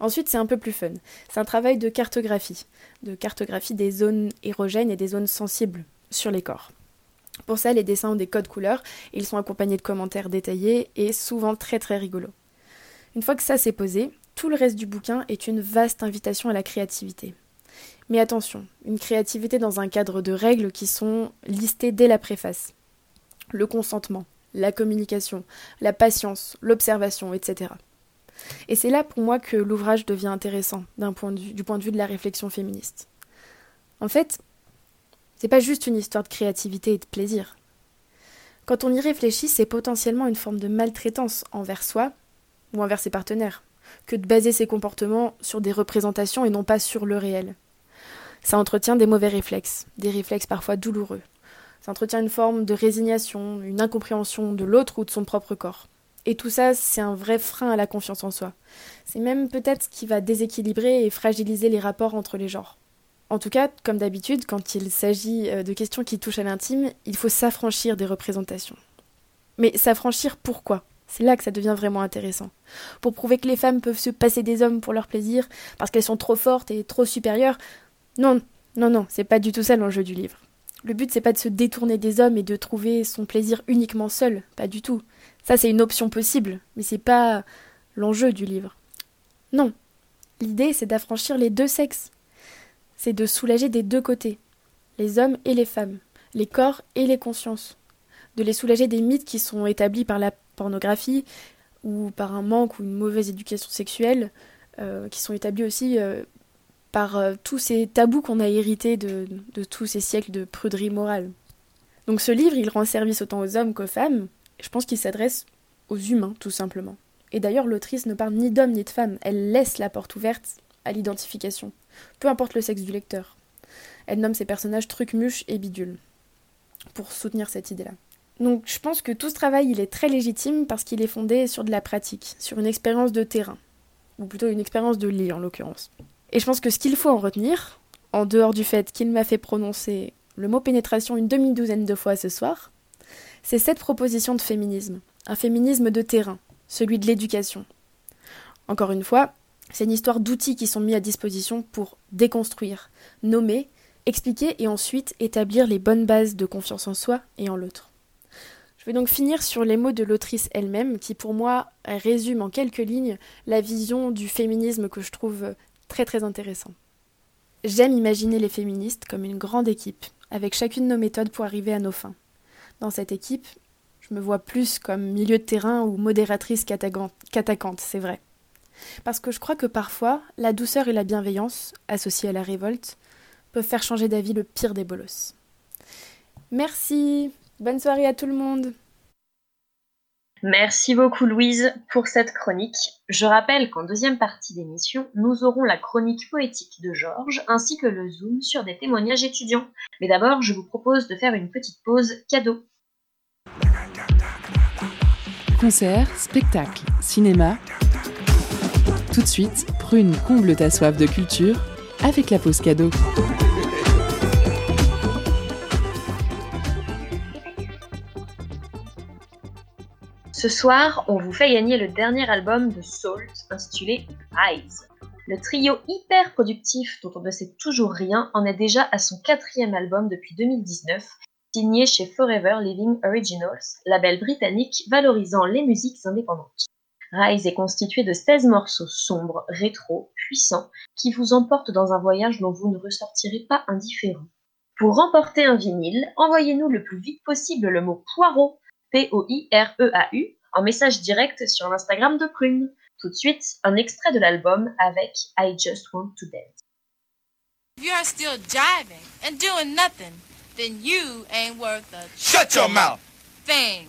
Ensuite, c'est un peu plus fun. C'est un travail de cartographie, de cartographie des zones érogènes et des zones sensibles sur les corps. Pour ça, les dessins ont des codes couleurs, ils sont accompagnés de commentaires détaillés et souvent très très rigolos. Une fois que ça s'est posé, tout le reste du bouquin est une vaste invitation à la créativité. Mais attention, une créativité dans un cadre de règles qui sont listées dès la préface le consentement, la communication, la patience, l'observation, etc. Et c'est là pour moi que l'ouvrage devient intéressant point du point de vue de la réflexion féministe. En fait, c'est pas juste une histoire de créativité et de plaisir. Quand on y réfléchit, c'est potentiellement une forme de maltraitance envers soi ou envers ses partenaires, que de baser ses comportements sur des représentations et non pas sur le réel. Ça entretient des mauvais réflexes, des réflexes parfois douloureux, ça entretient une forme de résignation, une incompréhension de l'autre ou de son propre corps. Et tout ça, c'est un vrai frein à la confiance en soi. C'est même peut-être ce qui va déséquilibrer et fragiliser les rapports entre les genres. En tout cas, comme d'habitude, quand il s'agit euh, de questions qui touchent à l'intime, il faut s'affranchir des représentations. Mais s'affranchir pourquoi? C'est là que ça devient vraiment intéressant. Pour prouver que les femmes peuvent se passer des hommes pour leur plaisir, parce qu'elles sont trop fortes et trop supérieures Non, non, non, c'est pas du tout ça l'enjeu du livre. Le but, c'est pas de se détourner des hommes et de trouver son plaisir uniquement seul, pas du tout. Ça, c'est une option possible, mais c'est pas l'enjeu du livre. Non. L'idée, c'est d'affranchir les deux sexes. C'est de soulager des deux côtés, les hommes et les femmes, les corps et les consciences. De les soulager des mythes qui sont établis par la pornographie ou par un manque ou une mauvaise éducation sexuelle, euh, qui sont établis aussi euh, par euh, tous ces tabous qu'on a hérités de, tous ces siècles de pruderie morale. Donc ce livre, il rend service autant aux hommes qu'aux femmes. Je pense qu'il s'adresse aux humains, tout simplement. Et d'ailleurs, l'autrice ne parle ni d'hommes ni de femmes. Elle laisse la porte ouverte à l'identification, peu importe le sexe du lecteur. Elle nomme ses personnages trucmuche et bidule, pour soutenir cette idée-là. Donc je pense que tout ce travail, il est très légitime parce qu'il est fondé sur de la pratique, sur une expérience de terrain, ou plutôt une expérience de lit en l'occurrence. Et je pense que ce qu'il faut en retenir, en dehors du fait qu'il m'a fait prononcer le mot pénétration une demi-douzaine de fois ce soir, c'est cette proposition de féminisme, un féminisme de terrain, celui de l'éducation. Encore une fois, c'est une histoire d'outils qui sont mis à disposition pour déconstruire, nommer, expliquer et ensuite établir les bonnes bases de confiance en soi et en l'autre. Je vais donc finir sur les mots de l'autrice elle-même, qui pour moi résume en quelques lignes la vision du féminisme que je trouve très très intéressant. J'aime imaginer les féministes comme une grande équipe, avec chacune nos méthodes pour arriver à nos fins. Dans cette équipe, je me vois plus comme milieu de terrain ou modératrice qu'attaquante, c'est vrai. Parce que je crois que parfois, la douceur et la bienveillance, associées à la révolte, peuvent faire changer d'avis le pire des bolosses. Merci, bonne soirée à tout le monde. Merci beaucoup Louise pour cette chronique. Je rappelle qu'en deuxième partie d'émission, nous aurons la chronique poétique de Georges ainsi que le zoom sur des témoignages étudiants. Mais d'abord, je vous propose de faire une petite pause cadeau. Concert, spectacle, cinéma. Tout de suite, Prune comble ta soif de culture avec la pause cadeau. Ce soir, on vous fait gagner le dernier album de Salt intitulé Rise. Le trio hyper productif dont on ne sait toujours rien en est déjà à son quatrième album depuis 2019, signé chez Forever Living Originals, label britannique valorisant les musiques indépendantes. Rise est constitué de 16 morceaux sombres, rétro, puissants, qui vous emportent dans un voyage dont vous ne ressortirez pas indifférent. Pour remporter un vinyle, envoyez-nous le plus vite possible le mot poireau P-O-I-R-E-A-U, en message direct sur l'Instagram de Prune. Tout de suite, un extrait de l'album avec I Just Want to Dance. If you're still jiving and doing nothing, then you ain't worth a Shut your mouth. thing.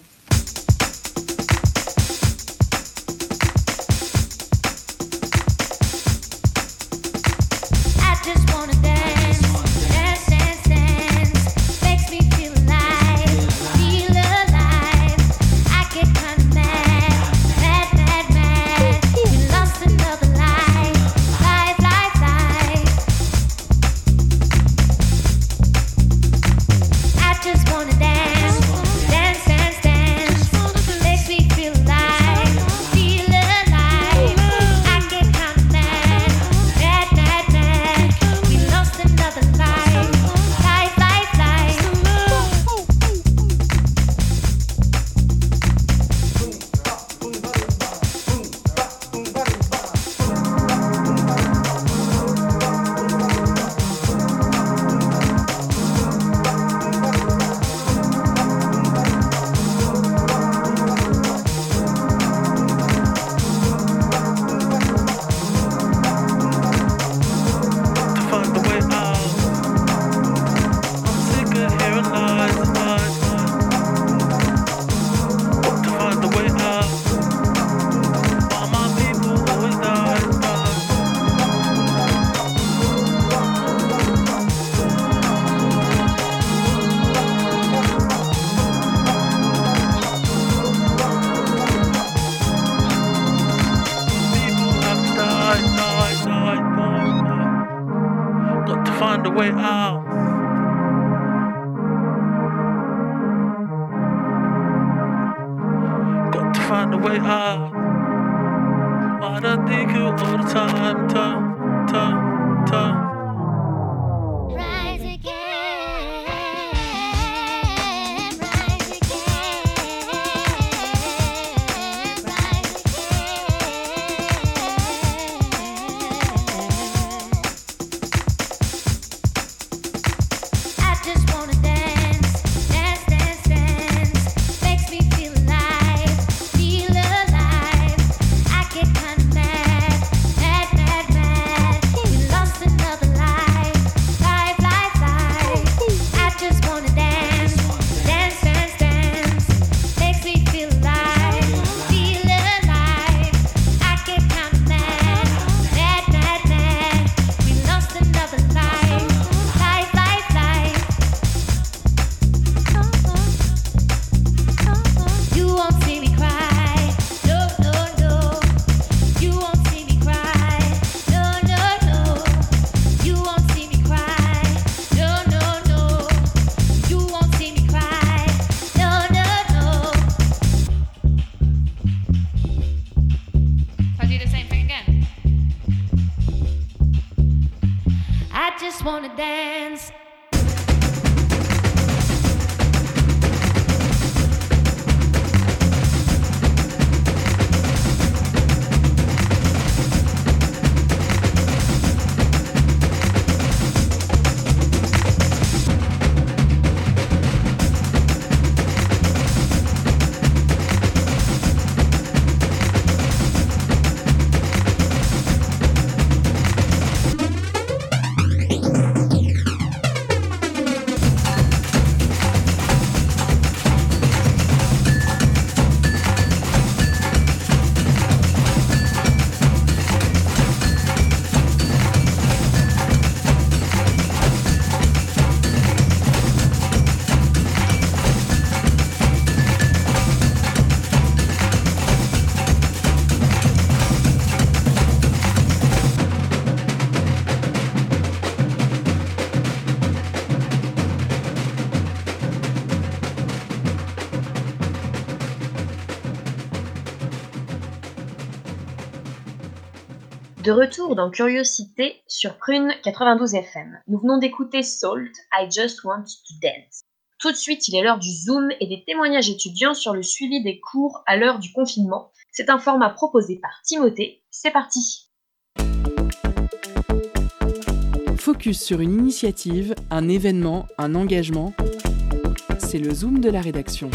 Wanna dance. De retour dans Curiosité sur Prune 92 FM. Nous venons d'écouter Salt, I Just Want to Dance. Tout de suite, il est l'heure du Zoom et des témoignages étudiants sur le suivi des cours à l'heure du confinement. C'est un format proposé par Timothée. C'est parti Focus sur une initiative, un événement, un engagement. C'est le Zoom de la rédaction.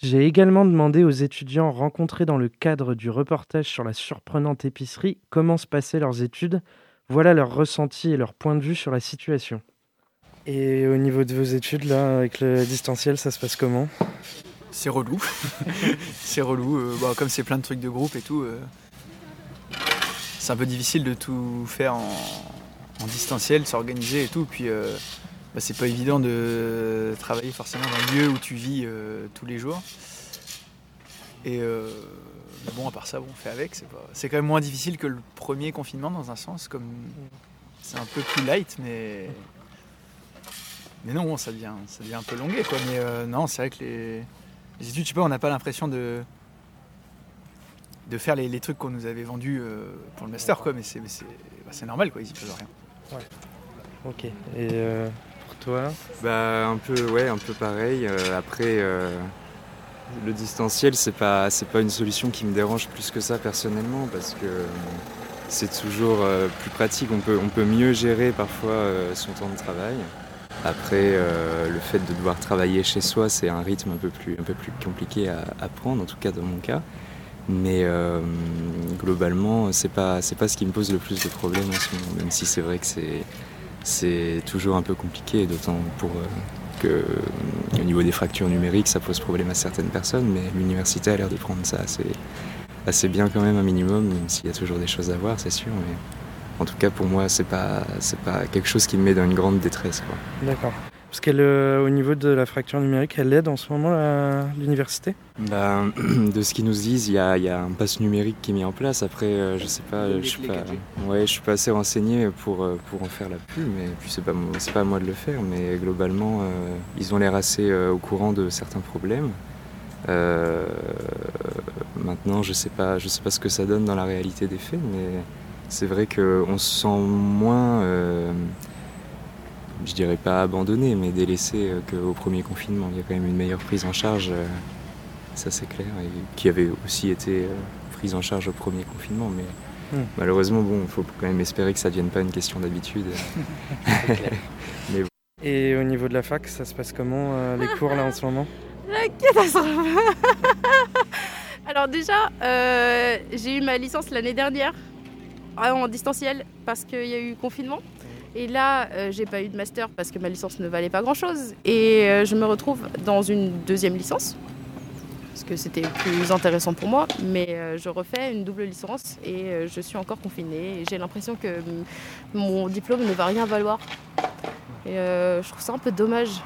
J'ai également demandé aux étudiants rencontrés dans le cadre du reportage sur la surprenante épicerie comment se passaient leurs études. Voilà leur ressenti et leur point de vue sur la situation. Et au niveau de vos études, là, avec le distanciel, ça se passe comment? C'est relou. c'est relou. euh, bah, comme c'est plein de trucs de groupe et tout, euh, c'est un peu difficile de tout faire en, en distanciel, s'organiser et tout. Puis euh, bah, c'est pas évident de travailler forcément dans le lieu où tu vis euh, tous les jours. Et euh, mais bon, à part ça, bon, on fait avec. C'est pas- c'est quand même moins difficile que le premier confinement dans un sens, comme c'est un peu plus light, mais mais non, ça devient, ça devient un peu longué, quoi. Mais euh, non, c'est vrai que les, les études, je sais pas, on n'a pas l'impression de de faire les, trucs qu'on nous avait vendus euh, pour le master, quoi. Mais c'est mais c'est bah, c'est normal, quoi. Ils y peuvent rien. Ok. Et toi Bah un peu ouais un peu pareil. Euh, après euh, le distanciel c'est pas c'est pas une solution qui me dérange plus que ça personnellement parce que euh, c'est toujours plus pratique. On peut mieux gérer parfois son temps de travail. Après le fait de devoir travailler chez soi c'est un rythme un peu plus un peu plus compliqué à, prendre en tout cas dans mon cas. Mais globalement c'est pas c'est pas ce qui me pose le plus de problèmes en ce moment même si c'est vrai que c'est c'est toujours un peu compliqué, d'autant pour euh, que euh, au niveau des fractures numériques, ça pose problème à certaines personnes, mais l'université a l'air de prendre ça assez, bien quand même, un minimum, même s'il y a toujours des choses à voir, c'est sûr. Mais en tout cas, pour moi, c'est pas, pas quelque chose qui me met dans une grande détresse. D'accord. Parce qu'au niveau de la fracture numérique, elle aide en ce moment l'université? Bah, de ce qu'ils nous disent, il y a, il y a un pass numérique qui est mis en place. Après, euh, je sais pas, je suis pas, ouais, je suis pas assez renseigné pour, euh, pour en faire la pub, mais puis c'est pas, pas à moi de le faire. Mais globalement, euh, ils ont l'air assez euh, au courant de certains problèmes. Euh, maintenant, je sais pas, je sais pas ce que ça donne dans la réalité des faits, mais c'est vrai qu'on se sent moins, euh, je dirais pas abandonné, mais délaissé euh, qu'au premier confinement. Il y a quand même une meilleure prise en charge, euh, ça c'est clair, et qui avait aussi été euh, prise en charge au premier confinement. Mais Hmm. malheureusement, bon, il faut quand même espérer que ça ne devienne pas une question d'habitude. mais. Et au niveau de la fac, ça se passe comment euh, les cours là en ce moment? La catastrophe Alors déjà, euh, j'ai eu ma licence l'année dernière en distanciel parce qu'il y a eu confinement. Et là, euh, j'ai pas eu de master parce que ma licence ne valait pas grand-chose. Et euh, je me retrouve dans une deuxième licence parce que c'était plus intéressant pour moi. Mais euh, je refais une double licence et euh, je suis encore confinée. J'ai l'impression que mon diplôme ne va rien valoir. Et je trouve ça un peu dommage.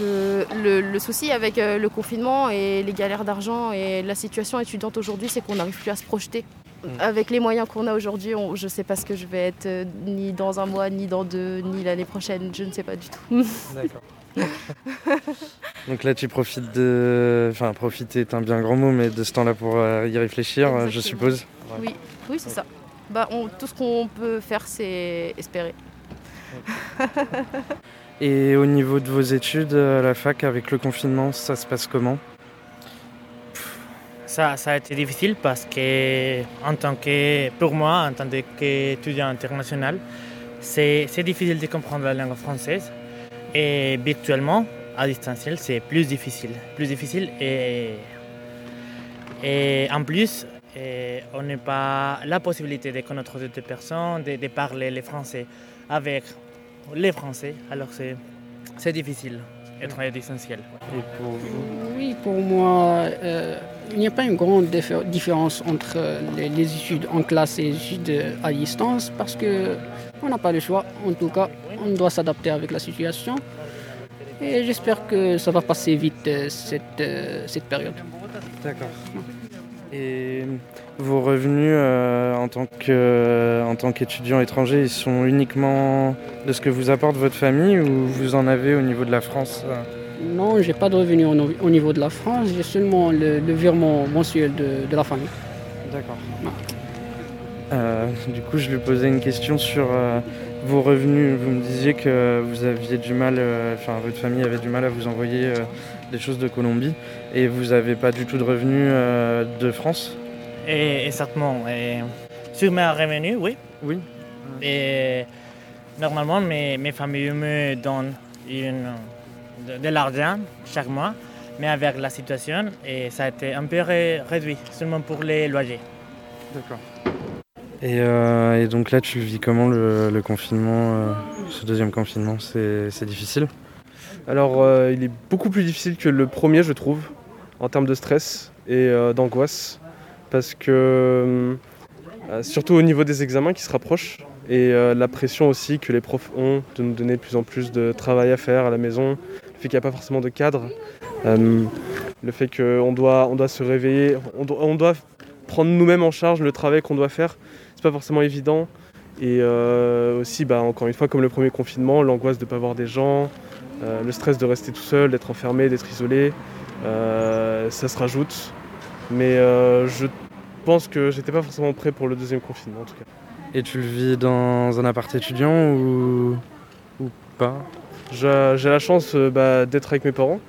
Le, souci avec le confinement et les galères d'argent et la situation étudiante aujourd'hui, c'est qu'on n'arrive plus à se projeter. Avec les moyens qu'on a aujourd'hui, on- je ne sais pas ce que je vais être euh, ni dans un mois, ni dans deux, ni l'année prochaine. Je ne sais pas du tout. D'accord. Donc là, tu profites de. Enfin, profiter est un bien grand mot, mais de ce temps-là pour euh, y réfléchir, euh, je suppose. Oui, oui c'est ça. Bah, on- tout ce qu'on peut faire, c'est espérer. Et au niveau de vos études à la fac, avec le confinement, ça se passe comment? Ça, a été difficile parce que, en tant que, pour moi, en tant qu'étudiant international, c'est difficile de comprendre la langue française. Et virtuellement, à distanciel, c'est plus difficile. Plus difficile et, et en plus, on n'a pas la possibilité de connaître d'autres personnes, de, de parler le français avec les Français. Alors c'est difficile être. Et pour vous Oui, pour moi, euh, il n'y a pas une grande diffé- différence entre euh, les, les études en classe et les études euh, à distance parce que on n'a pas le choix. En tout cas, on doit s'adapter avec la situation. Et j'espère que ça va passer vite cette, cette période. D'accord. Et vos revenus euh, en tant que en tant qu'étudiant étranger, ils sont uniquement de ce que vous apporte votre famille ou vous en avez au niveau de la France euh? Non, j'ai pas de revenus au, au niveau de la France, j'ai seulement le, le virement mensuel de, de la famille. D'accord. Euh, du coup, je lui posais une question sur euh, vos revenus. Vous me disiez que vous aviez du mal, euh, enfin votre famille avait du mal à vous envoyer euh, des choses de Colombie et vous n'avez pas du tout de revenus euh, de France? Et, exactement. Et sur mes revenus, oui. Oui. Et normalement, mes, mes familles me donnent une, de, de l'argent chaque mois, mais avec la situation, et ça a été un peu ré- réduit, seulement pour les loyers. D'accord. Et, euh, et donc là, tu vis comment le, le confinement, euh, ce deuxième confinement C'est difficile? Alors, euh, il est beaucoup plus difficile que le premier, je trouve, en termes de stress et euh, d'angoisse. Parce que, euh, surtout au niveau des examens qui se rapprochent, et euh, la pression aussi que les profs ont de nous donner de plus en plus de travail à faire à la maison, le fait qu'il n'y a pas forcément de cadre, euh, le fait qu'on doit, on doit se réveiller, on doit, on doit prendre nous-mêmes en charge le travail qu'on doit faire, c'est pas forcément évident. Et aussi, bah, encore une fois, comme le premier confinement, l'angoisse de ne pas voir des gens, le stress de rester tout seul, d'être enfermé, d'être isolé, ça se rajoute. Mais je pense que j'étais pas forcément prêt pour le deuxième confinement en tout cas. Et tu le vis dans un appart étudiant ou, ou pas? J'ai la chance euh, bah, d'être avec mes parents,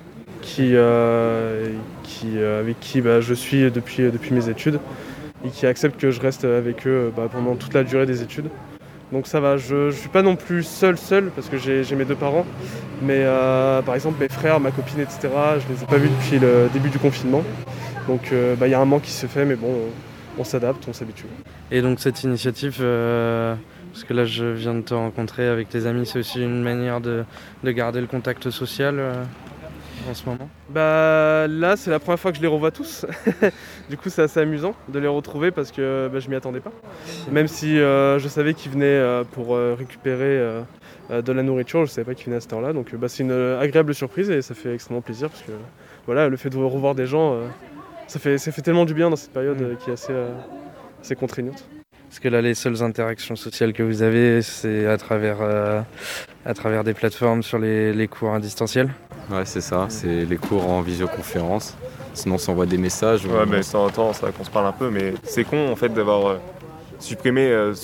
qui, euh, qui, euh, avec qui bah, je suis depuis, depuis mes études, et qui acceptent que je reste avec eux bah, pendant toute la durée des études. Donc ça va, je ne suis pas non plus seul seul, parce que j'ai mes deux parents, mais euh, par exemple mes frères, ma copine, etc., je les ai pas vus depuis le début du confinement. Donc euh, bah, il y a un manque qui se fait, mais bon, on, s'adapte, on s'habitue. Et donc cette initiative, euh, parce que là je viens de te rencontrer avec tes amis, c'est aussi une manière de, de garder le contact social euh, en ce moment? Bah là c'est la première fois que je les revois tous. du coup c'est assez amusant de les retrouver parce que bah, je m'y attendais pas. Même si euh, je savais qu'ils venaient pour récupérer de la nourriture, je savais pas qu'ils venaient à cette heure-là. Donc bah, c'est une agréable surprise et ça fait extrêmement plaisir parce que voilà le fait de revoir des gens, ça, fait, ça fait tellement du bien dans cette période euh, qui est assez, euh, assez contraignante. Parce que là, les seules interactions sociales que vous avez, c'est à travers, euh, à travers des plateformes sur les, les cours à distanciel Ouais, c'est ça, c'est les cours en visioconférence. Sinon, on s'envoie des messages. ou Ouais, mais de temps en temps, c'est vrai qu'on se parle un peu, mais c'est con en fait d'avoir euh, supprimé, euh,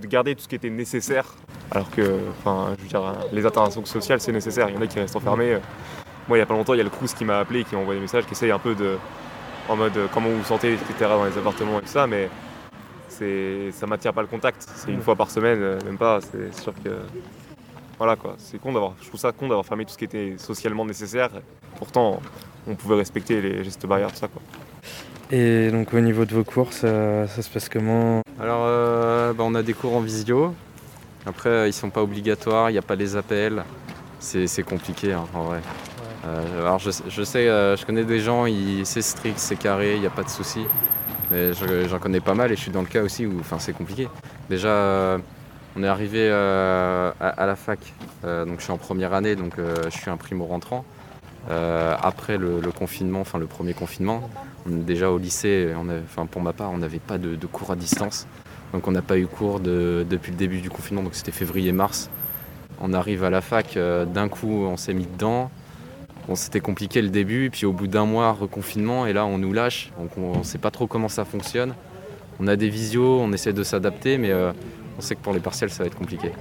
de garder tout ce qui était nécessaire, alors que, enfin, je veux dire, les interactions sociales c'est nécessaire. Il y en a qui restent enfermés. Moi, il y a pas longtemps, il y a le Crous qui m'a appelé et qui m'a envoyé des messages, qui essaye un peu de, en mode euh, comment vous vous sentez, etc. dans les appartements et tout ça, mais c'est, ça m'attire pas le contact. C'est une fois par semaine, euh, même pas. C'est sûr que, voilà quoi, c'est con d'avoir, je trouve ça con d'avoir fermé tout ce qui était socialement nécessaire. Pourtant, on pouvait respecter les gestes barrières, tout ça quoi. Et donc au niveau de vos cours, ça, ça se passe comment? Alors, euh, bah, on a des cours en visio. Après, euh, ils sont pas obligatoires, il n'y a pas les appels. C'est c'est compliqué hein, en vrai. Euh, alors, je, sais, euh, je connais des gens, c'est strict, c'est carré, il n'y a pas de souci. Mais je- j'en connais pas mal et je suis dans le cas aussi où c'est compliqué. Déjà, euh, on est arrivé euh, à, la fac, euh, donc je suis en première année, donc euh, je suis un primo rentrant. Euh, après le, confinement, enfin le premier confinement, on- déjà au lycée, pour ma part, on n'avait pas de, cours à distance. Donc on n'a pas eu cours de- depuis le début du confinement, donc c'était février-mars. On arrive à la fac, euh, d'un coup on s'est mis dedans. Bon, c'était compliqué le début, puis au bout d'un mois, reconfinement, et là on nous lâche, donc on ne sait pas trop comment ça fonctionne. On a des visios, on essaie de s'adapter, mais euh, on sait que pour les partiels ça va être compliqué.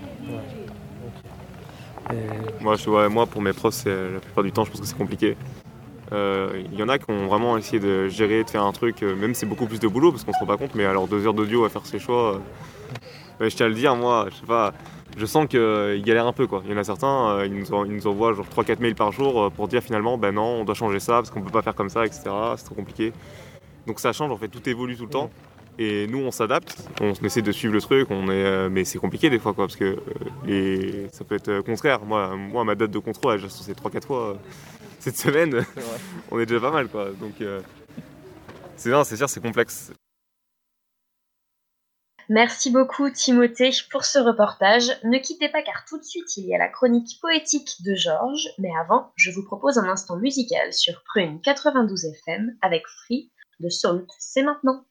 Moi, je, ouais, moi, pour mes profs, la plupart du temps, je pense que c'est compliqué. Euh, Il y en a qui ont vraiment essayé de gérer, de faire un truc, euh, même si c'est beaucoup plus de boulot parce qu'on se rend pas compte, mais alors deux heures d'audio à faire ses choix, euh, je tiens à le dire, moi, je sais pas, je sens qu'ils galèrent un peu quoi. Il y en a certains, euh, ils, nous en- ils nous envoient genre 3-4 mails par jour euh, pour dire finalement, ben non, on doit changer ça parce qu'on peut pas faire comme ça, etc. C'est trop compliqué. Donc ça change, en fait, tout évolue tout le temps. Et nous, on s'adapte, on essaie de suivre le truc, on est, euh, mais c'est compliqué des fois, quoi, parce que euh, les... ça peut être euh, contraire. Moi, moi, ma date de contrôle, elle est déjà censée 3-4 fois euh, cette semaine. on est déjà pas mal, quoi. Donc, euh, c'est c'est sûr, c'est complexe. Merci beaucoup Timothée pour ce reportage. Ne quittez pas car tout de suite il y a la chronique poétique de Georges, mais avant je vous propose un instant musical sur Prune 92 FM avec Free de Salt. C'est maintenant.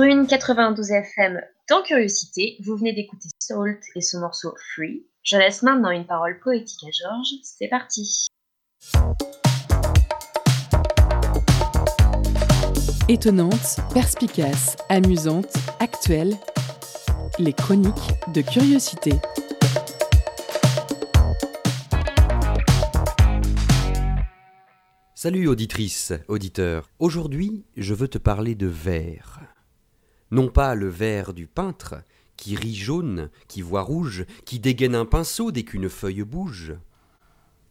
Prune 92 FM dans Curiosité, vous venez d'écouter Salt et son morceau Free. Je laisse maintenant une parole poétique à Georges. C'est parti. Étonnante, perspicace, amusante, actuelle, les chroniques de curiosité. Salut auditrice, auditeur. Aujourd'hui, je veux te parler de verre. Non pas le verre du peintre, qui rit jaune, qui voit rouge, qui dégaine un pinceau dès qu'une feuille bouge.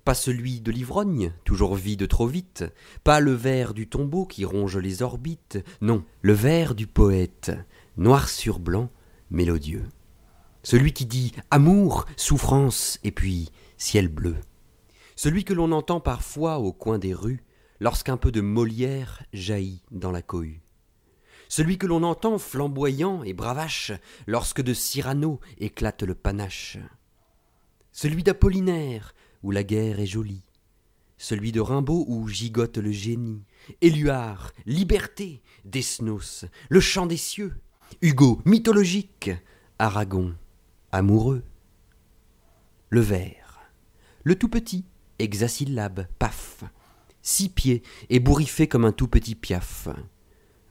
Pas celui de l'ivrogne, toujours vide trop vite, pas le verre du tombeau qui ronge les orbites, non, le verre du poète, noir sur blanc, mélodieux. Celui qui dit amour, souffrance, et puis ciel bleu. Celui que l'on entend parfois au coin des rues, lorsqu'un peu de Molière jaillit dans la cohue. Celui que l'on entend flamboyant et bravache, lorsque de Cyrano éclate le panache. Celui d'Apollinaire, où la guerre est jolie. Celui de Rimbaud, où gigote le génie. Éluard, liberté, Desnos, le chant des cieux. Hugo, mythologique. Aragon, amoureux. Le vers, le tout petit, hexasyllabe, paf. Six pieds, ébouriffé comme un tout petit piaf.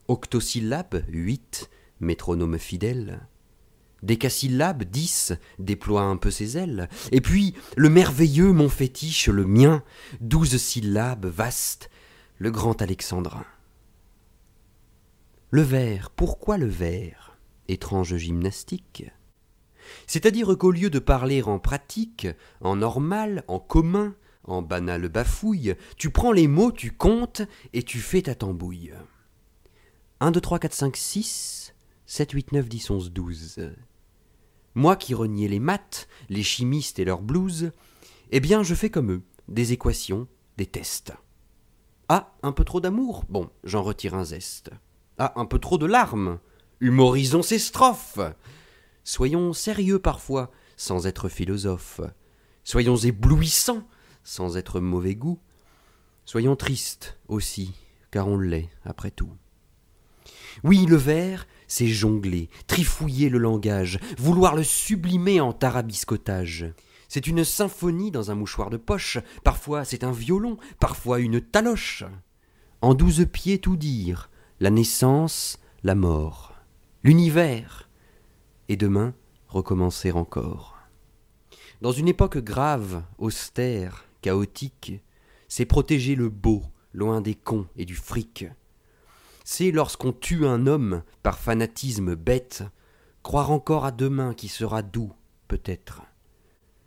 Octosyllabe, huit, métronome fidèle. Décasyllabe, dix, déploie un peu ses ailes. Et puis, le merveilleux, mon fétiche, le mien, douze syllabes, vaste, le grand alexandrin. Le vers, pourquoi le vers Étrange gymnastique. C'est-à-dire qu'au lieu de parler en pratique, en normal, en commun, en banale bafouille, tu prends les mots, tu comptes et tu fais ta tambouille. 1, 2, 3, 4, 5, 6, 7, 8, 9, 10, 11, 12. Moi qui reniais les maths, les chimistes et leurs blues, eh bien je fais comme eux, des équations, des tests. Ah, un peu trop d'amour? Bon, j'en retire un zeste. Ah, un peu trop de larmes? Humorisons ces strophes Soyons sérieux parfois, sans être philosophes. Soyons éblouissants, sans être mauvais goût. Soyons tristes aussi, car on l'est, après tout. Oui, le vers, c'est jongler, trifouiller le langage, vouloir le sublimer en tarabiscotage. C'est une symphonie dans un mouchoir de poche, parfois c'est un violon, parfois une taloche. En douze pieds tout dire, la naissance, la mort, l'univers, et demain recommencer encore. Dans une époque grave, austère, chaotique, c'est protéger le beau, loin des cons et du fric. C'est lorsqu'on tue un homme par fanatisme bête, croire encore à demain qui sera doux, peut-être.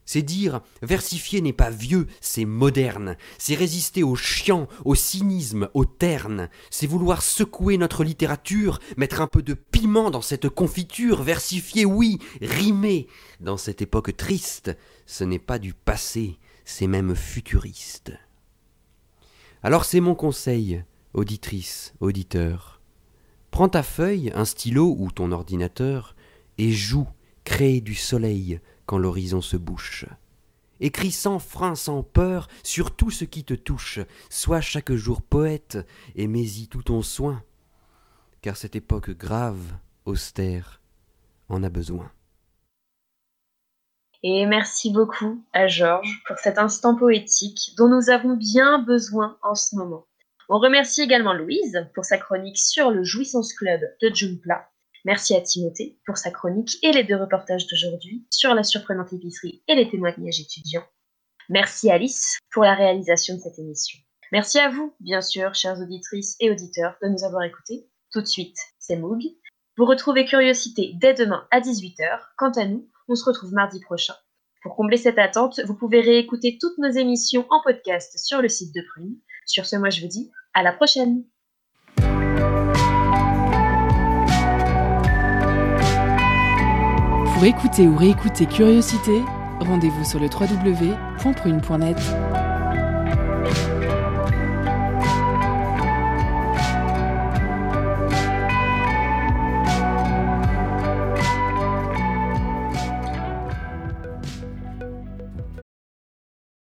C'est dire versifier n'est pas vieux, c'est moderne. C'est résister au chiant, au cynisme, au terne. C'est vouloir secouer notre littérature, mettre un peu de piment dans cette confiture, versifier, oui, rimer. Dans cette époque triste, ce n'est pas du passé, c'est même futuriste. Alors c'est mon conseil, auditrice, auditeur. Prends ta feuille, un stylo ou ton ordinateur, et joue, crée du soleil quand l'horizon se bouche. Écris sans frein, sans peur, sur tout ce qui te touche. Sois chaque jour poète, et mets-y tout ton soin, car cette époque grave, austère, en a besoin. Et merci beaucoup à Georges pour cet instant poétique dont nous avons bien besoin en ce moment. On remercie également Louise pour sa chronique sur le Jouissance Club de Jumpla. Merci à Timothée pour sa chronique et les deux reportages d'aujourd'hui sur la surprenante épicerie et les témoignages étudiants. Merci Alice pour la réalisation de cette émission. Merci à vous, bien sûr, chères auditrices et auditeurs, de nous avoir écoutés. Tout de suite, c'est Moog. Vous retrouvez Curiosité dès demain à 18h. Quant à nous, on se retrouve mardi prochain. Pour combler cette attente, vous pouvez réécouter toutes nos émissions en podcast sur le site de Prune. Sur ce, moi je vous dis à la prochaine. Pour écouter ou réécouter Curiosité, rendez-vous sur le www.prune.net.